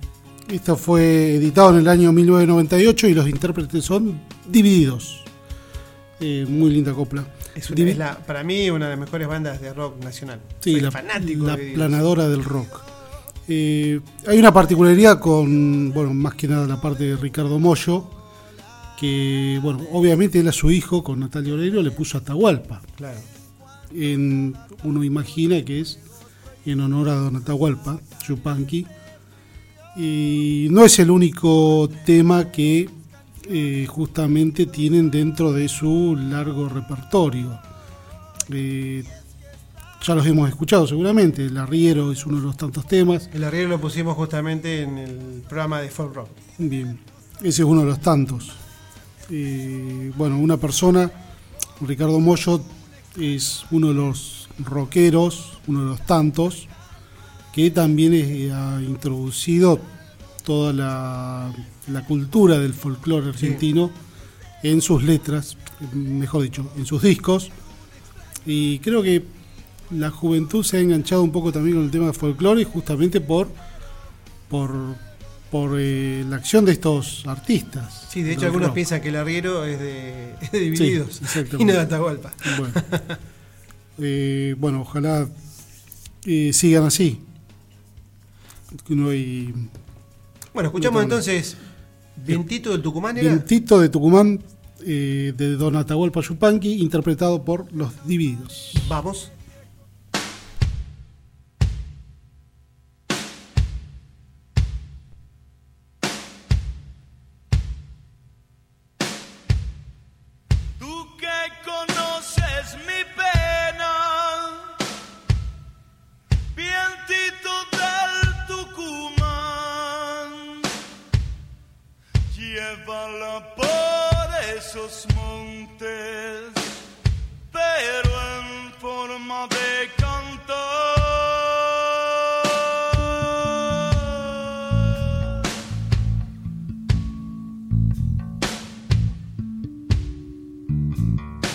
esto fue editado en el año 1998 y los intérpretes son divididos. Eh, muy linda copla. Es, una- es la, para mí una de las mejores bandas de rock nacional. Sí, Soy la, fanático la de planadora del rock. Eh, hay una particularidad con, bueno, más que nada la parte de Ricardo Mollo, que, bueno, obviamente él a su hijo, con Natalia Oreiro, le puso Atahualpa. Claro. En, uno imagina que es en honor a Don Atahualpa, Yupanqui. Y no es el único tema que eh, justamente tienen dentro de su largo repertorio. Eh, ya los hemos escuchado seguramente, el arriero es uno de los tantos temas. El arriero lo pusimos justamente en el programa de folk rock. Bien, ese es uno de los tantos. Eh, bueno, una persona, Ricardo Mollo, es uno de los rockeros, uno de los tantos, que también eh, ha introducido toda la, la cultura del folclore argentino en sus letras, mejor dicho, en sus discos. Y creo que la juventud se ha enganchado un poco también con el tema de folclore justamente por, por, por eh, la acción de estos artistas. Sí, de hecho algunos rock. piensan que el arriero es de, es de Divididos Sí, y no de Atahualpa. Bueno, Eh, bueno ojalá eh, sigan así. No hay Bueno, escuchamos entonces Vientito del Tucumán era. Vientito de Tucumán eh, de Don Atahualpa Yupanqui, interpretado por Los Divididos. Vamos. Mm-hmm.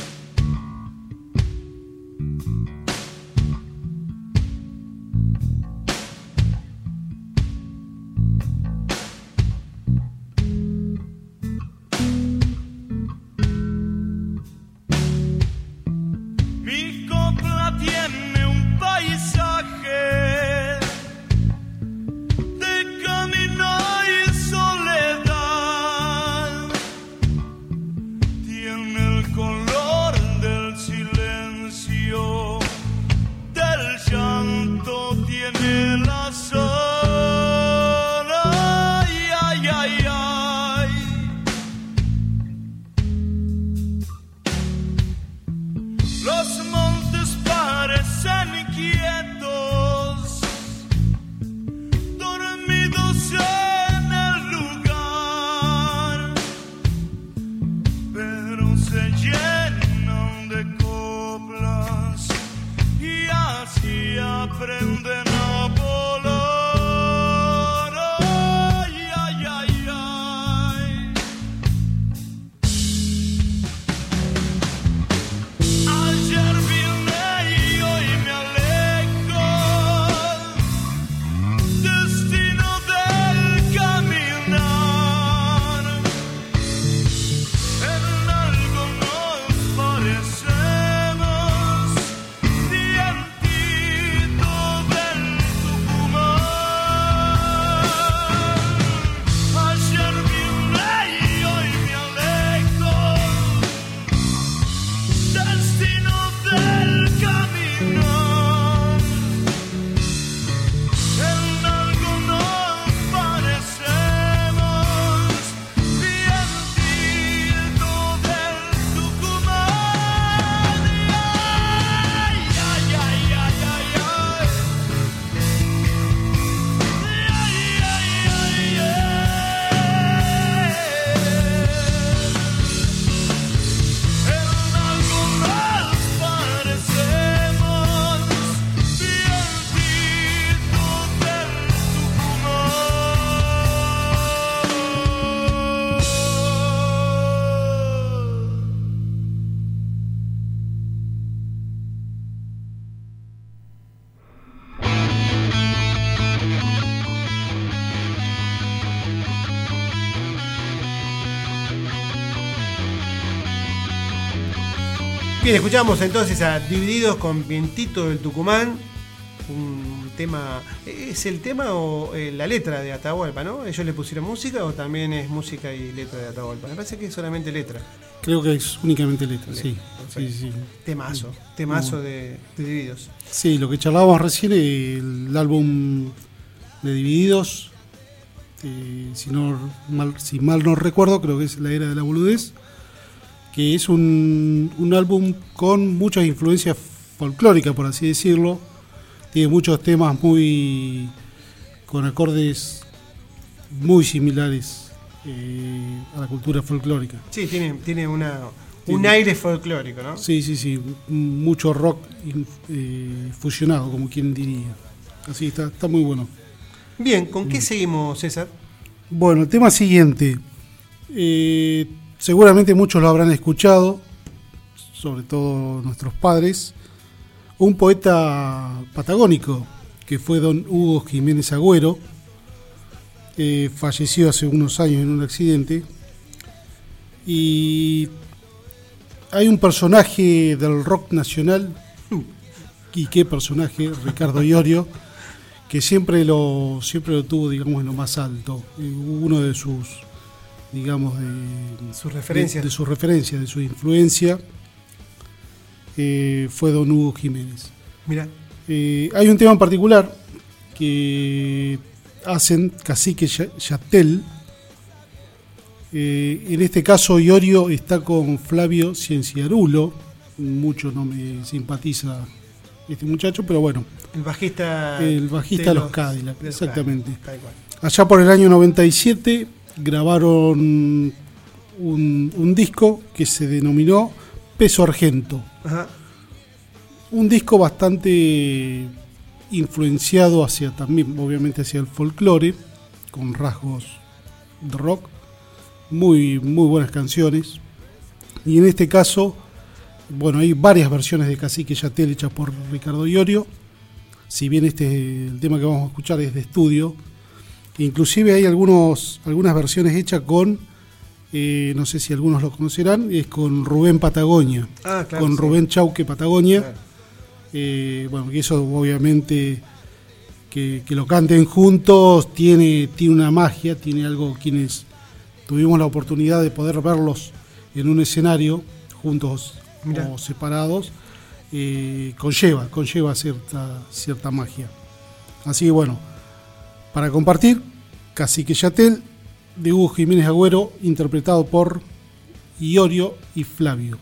Bien, escuchamos entonces a Divididos con Vientito del Tucumán. Un tema. ¿Es el tema o eh, la letra de Atahualpa, no? ¿Ellos le pusieron música o también es música y letra de Atahualpa? Me parece que es solamente letra. Creo que es únicamente letra, sí. Sí, sí. Temazo, temazo de, de Divididos. Sí, lo que charlábamos recién, el álbum de Divididos, eh, si, no, mal, si mal no recuerdo, creo que es La Era de la Boludez, que es un, un álbum con muchas influencias folclóricas, por así decirlo. Tiene muchos temas muy con acordes muy similares eh, a la cultura folclórica. Sí, tiene, tiene una, un aire folclórico, ¿no? Sí, sí, sí, mucho rock eh, fusionado, como quien diría. Así está, está muy bueno. Bien, ¿con qué seguimos, César? Bueno, el tema siguiente. Eh, seguramente muchos lo habrán escuchado, sobre todo nuestros padres. Un poeta patagónico, que fue don Hugo Jiménez Agüero, eh, falleció hace unos años en un accidente. Y hay un personaje del rock nacional, y qué personaje, Ricardo Iorio, que siempre lo, siempre lo tuvo, digamos, en lo más alto. Eh, Uno de sus, digamos, de Sus referencias. de, de su referencia, de su influencia, eh, fue Don Hugo Jiménez. Mira, Eh, hay un tema en particular que hacen Cacique Ya- Yatel. Eh, en este caso, Iorio está con Flavio Cienciarulo. Mucho no me simpatiza este muchacho, pero bueno, el bajista. el bajista de los los exactamente. Cadillac. Allá por el año 97 grabaron un, un disco que se denominó Peso Argento. Ajá. Un disco bastante influenciado hacia también, obviamente, hacia el folclore, con rasgos de rock. Muy, muy buenas canciones. Y en este caso, bueno, hay varias versiones de Cacique Yatel hechas por Ricardo Iorio. Si bien este el tema que vamos a escuchar es de estudio, inclusive hay algunos, algunas versiones hechas con, eh, no sé si algunos lo conocerán, es con Rubén Patagonia, Ah, claro. con sí. Rubén Chauque Patagonia. Claro. Eh, bueno, que eso obviamente que, que lo canten juntos tiene, tiene una magia, tiene algo quienes tuvimos la oportunidad de poder verlos en un escenario, juntos Mirá. o separados, eh, conlleva, conlleva cierta, cierta magia. Así que bueno, para compartir, Cacique Yatel de Hugo Jiménez Agüero, interpretado por Iorio y Flavio.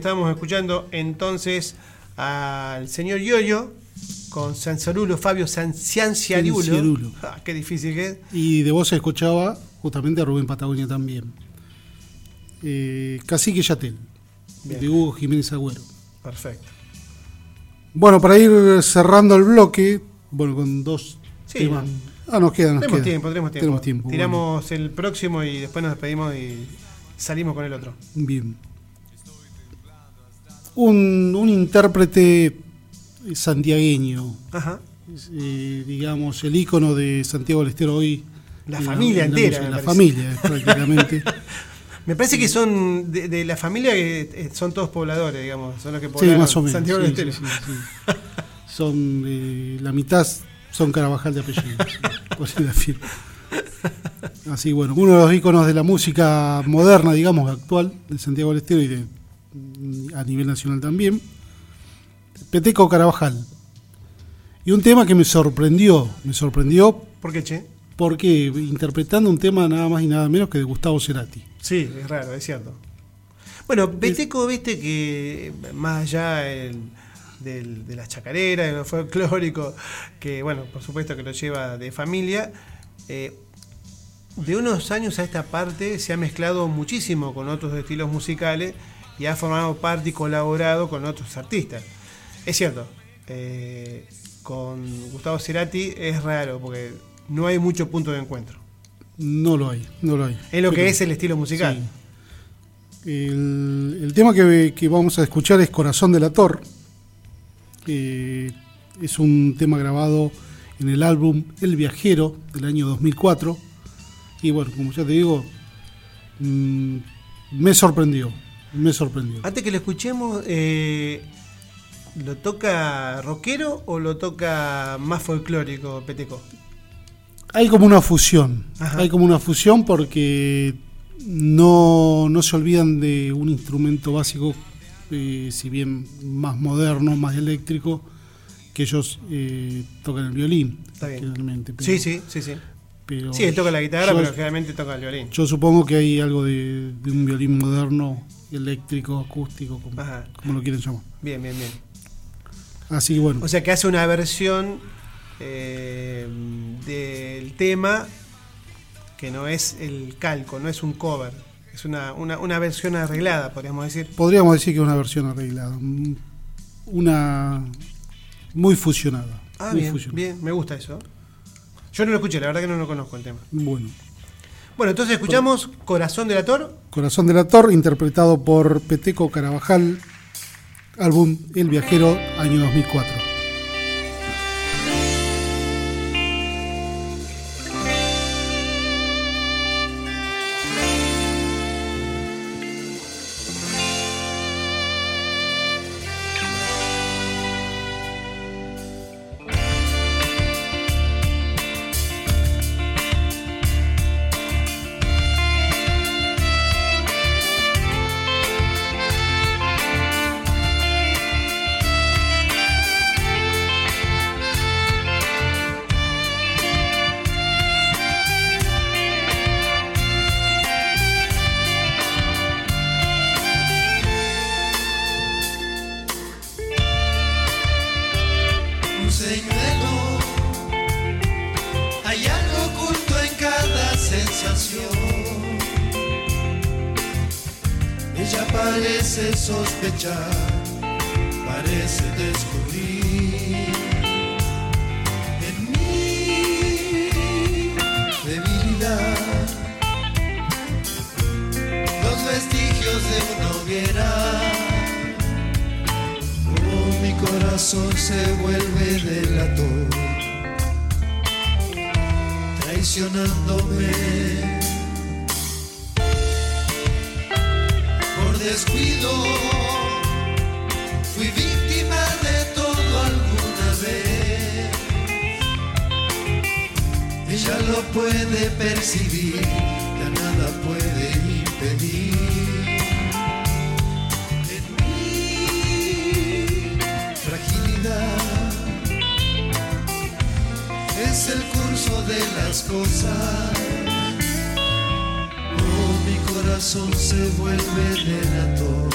Estábamos escuchando entonces al señor Yoyo con Sanzarulo, Fabio. Sanciarulo. Ah, qué difícil que es. Y de voz se escuchaba justamente a Rubén Patagonia también. Eh, Cacique Yatel, Bien. de Hugo Jiménez Agüero. Perfecto. Bueno, para ir cerrando el bloque, bueno, con dos Sí, temas. Ah, nos queda, nos Tenemos queda. tiempo, tenemos tiempo. Tenemos tiempo, Tiramos el próximo y después nos despedimos y salimos con el otro. Bien. Un, un intérprete santiagueño, Ajá. eh, digamos, el ícono de Santiago del Estero hoy. La familia en entera, La familia, prácticamente. Me parece que son de, de la familia que eh, son todos pobladores, digamos. Son los que Sí, más o menos. Santiago sí, del Estero. sí. Son eh, la mitad son Carabajal de apellido. Así bueno, uno de los íconos de la música moderna, digamos, actual, de Santiago del Estero y de, a nivel nacional también. Peteco Carabajal. Y un tema que me sorprendió, me sorprendió ¿Por qué, che? porque interpretando un tema nada más y nada menos que de Gustavo Cerati. Sí, es raro, es cierto. Bueno, Beteco, viste que más allá el- del- de las chacareras, de lo folclórico, que bueno, por supuesto que lo lleva de familia, eh, de unos años a esta parte se ha mezclado muchísimo con otros estilos musicales y ha formado parte y colaborado con otros artistas. Es cierto, eh, con Gustavo Cerati es raro porque no hay mucho punto de encuentro No lo hay, no lo hay. en lo que es el estilo musical. Sí. El, el tema que, que vamos a escuchar es Corazón de la Tor. Eh, es un tema grabado en el álbum El Viajero del año 2004. Y bueno, como ya te digo, mm, me sorprendió, me sorprendió. Antes que lo escuchemos, eh, ¿lo toca rockero o lo toca más folclórico, Peteco? Hay como una fusión, Ajá. hay como una fusión porque no, no se olvidan de un instrumento básico, eh, si bien más moderno, más eléctrico, que ellos eh, tocan el violín. Está bien. pero- Sí, sí, sí, sí. pero sí, él toca la guitarra, yo- pero generalmente toca el violín. Yo supongo que hay algo de, de un violín moderno, eléctrico, acústico, como, como lo quieren llamar. Bien, bien, bien. Así que bueno, O sea que hace una versión eh, del tema que no es el calco, no es un cover. Es una, una, una versión arreglada, podríamos decir. podríamos decir que es una versión arreglada. Una muy fusionada. Ah, muy bien, fusionada. bien, me gusta eso. Yo no lo escuché, la verdad que no lo conozco el tema. Bueno, Bueno, entonces escuchamos Corazón del Ator. Corazón del Ator, interpretado por Peteco Carabajal, álbum El Viajero, año 2004. Es el curso de las cosas. Oh, mi corazón se vuelve delator.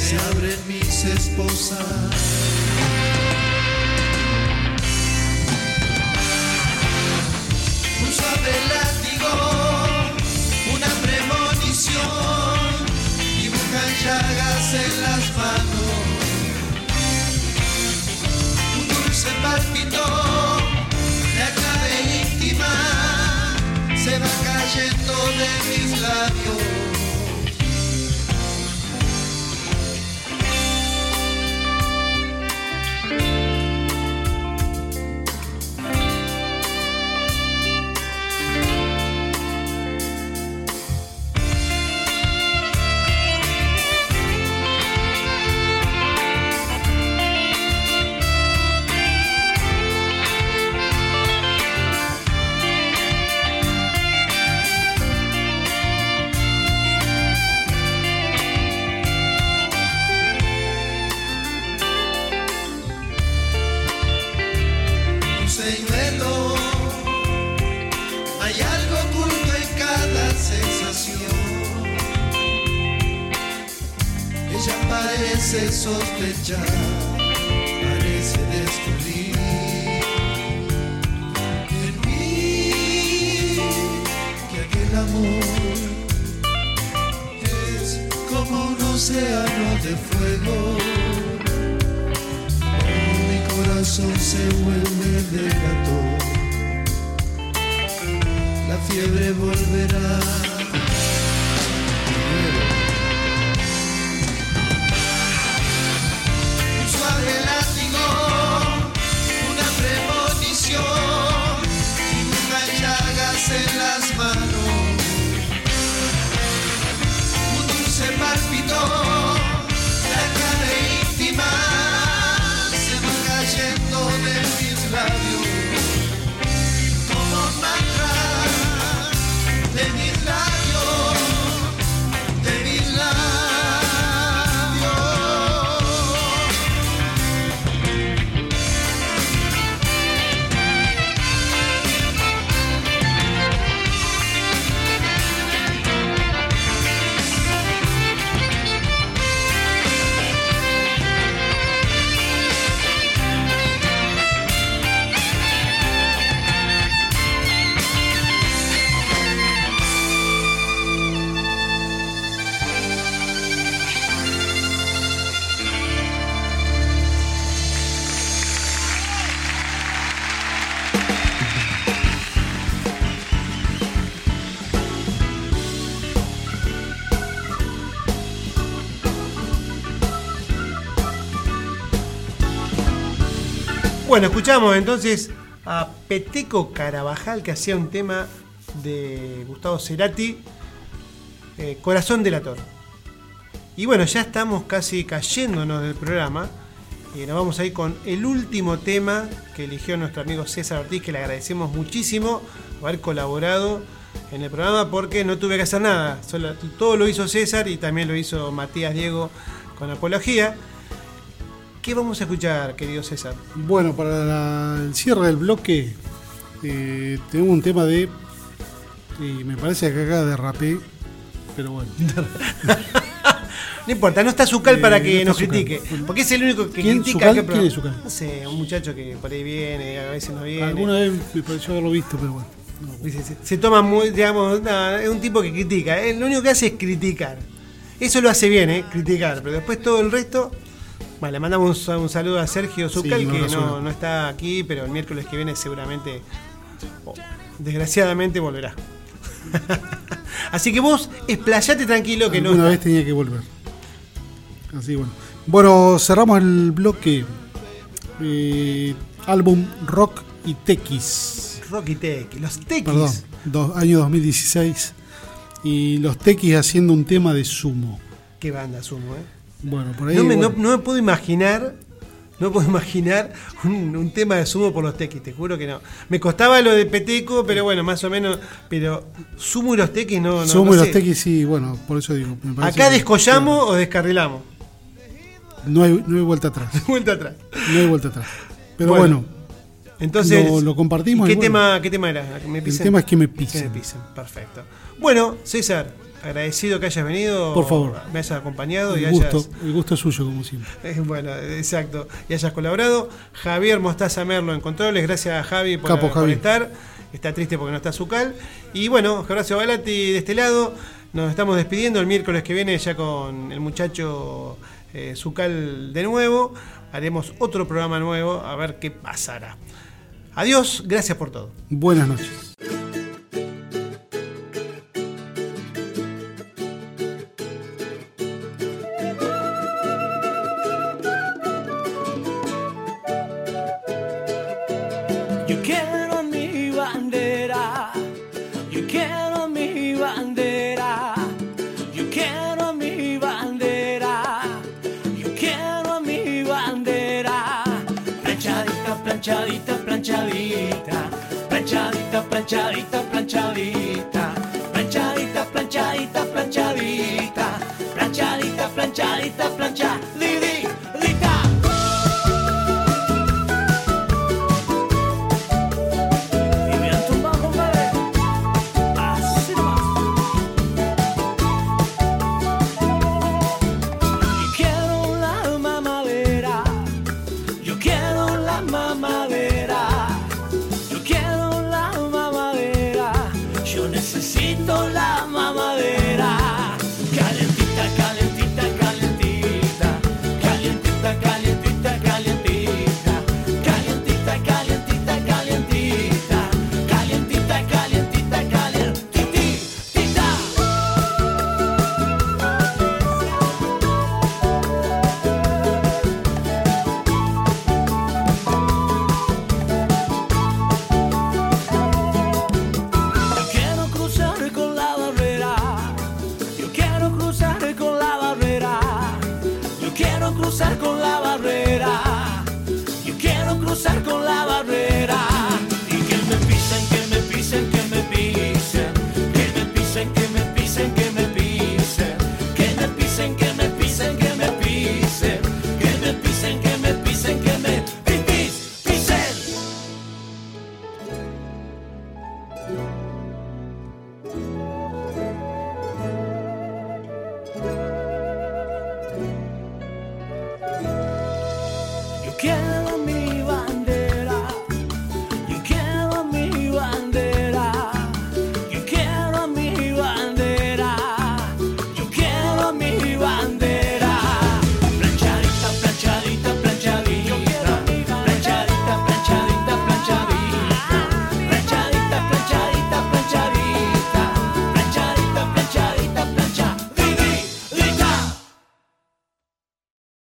Se abren mis esposas. Bueno, escuchamos entonces a Peteco Carabajal que hacía un tema de Gustavo Cerati, eh, Corazón del Ator. Y bueno, ya estamos casi cayéndonos del programa y nos vamos a ir con el último tema que eligió nuestro amigo César Ortiz, que le agradecemos muchísimo por haber colaborado en el programa porque no tuve que hacer nada. Todo lo hizo César y también lo hizo Matías Diego con Apología. ¿Qué vamos a escuchar, querido César? Bueno, para la- el cierre del bloque eh, tenemos un tema de... Y me parece que acá derrapé, pero bueno. No importa, no está Zucal Eh, para que nos Zucal. critique. Porque es el único que ¿Quién? critica ¿Zucal? que ¿Quién es Zucal? No sé, un muchacho que por ahí viene, a veces no viene. Alguna vez me pareció haberlo visto, pero bueno. Se, se toma muy, digamos, es un tipo que critica. eh, Lo único que hace es criticar. Eso lo hace bien, ¿eh? Criticar. Pero después todo el resto. Bueno, le mandamos un, sa- un saludo a Sergio Zucal, que no, no está aquí, pero el miércoles que viene seguramente, o desgraciadamente, volverá. Así que vos explayate tranquilo que no. Está. vez tenía que volver. Así bueno. Bueno, cerramos el bloque. eh, álbum Rock y Tequis. Rocky Tequis, los Tequis. Perdón, do- año 2016. Y los Tequis haciendo un tema de sumo. Qué banda sumo, ¿eh? Bueno, por ahí. No me, no- bueno, no me puedo imaginar. No puedo imaginar un, un tema de sumo por los tequis, te juro que no. Me costaba lo de Peteco, pero bueno, más o menos. Pero sumo y los tequis no. no sumo y los sé. Tequis, sí, bueno, por eso digo. me Acá que- descollamos o descarrilamos. No hay, no hay vuelta atrás. Vuelta atrás. No hay vuelta atrás. Pero Bueno, bueno, Entonces. lo, lo compartimos. ¿y y ¿Qué, bueno, tema, ¿Qué tema era? ¿Que me El tema es que me Que pisen. me pisen, perfecto. Bueno, César, agradecido que hayas venido. Por favor. Me hayas acompañado y El hayas. gusto, el gusto es suyo, como siempre. Eh, Bueno, exacto. Y hayas colaborado. Javier Mostaza Merlo en controles. Gracias a Javi por, Capo, por Javi. estar. Está triste porque no está Zucal. Y bueno, Horacio Balati de este lado. Nos estamos despidiendo el miércoles que viene ya con el muchacho eh, Zucal de nuevo. Haremos otro programa nuevo a ver qué pasará. Adiós, gracias por todo. Buenas noches.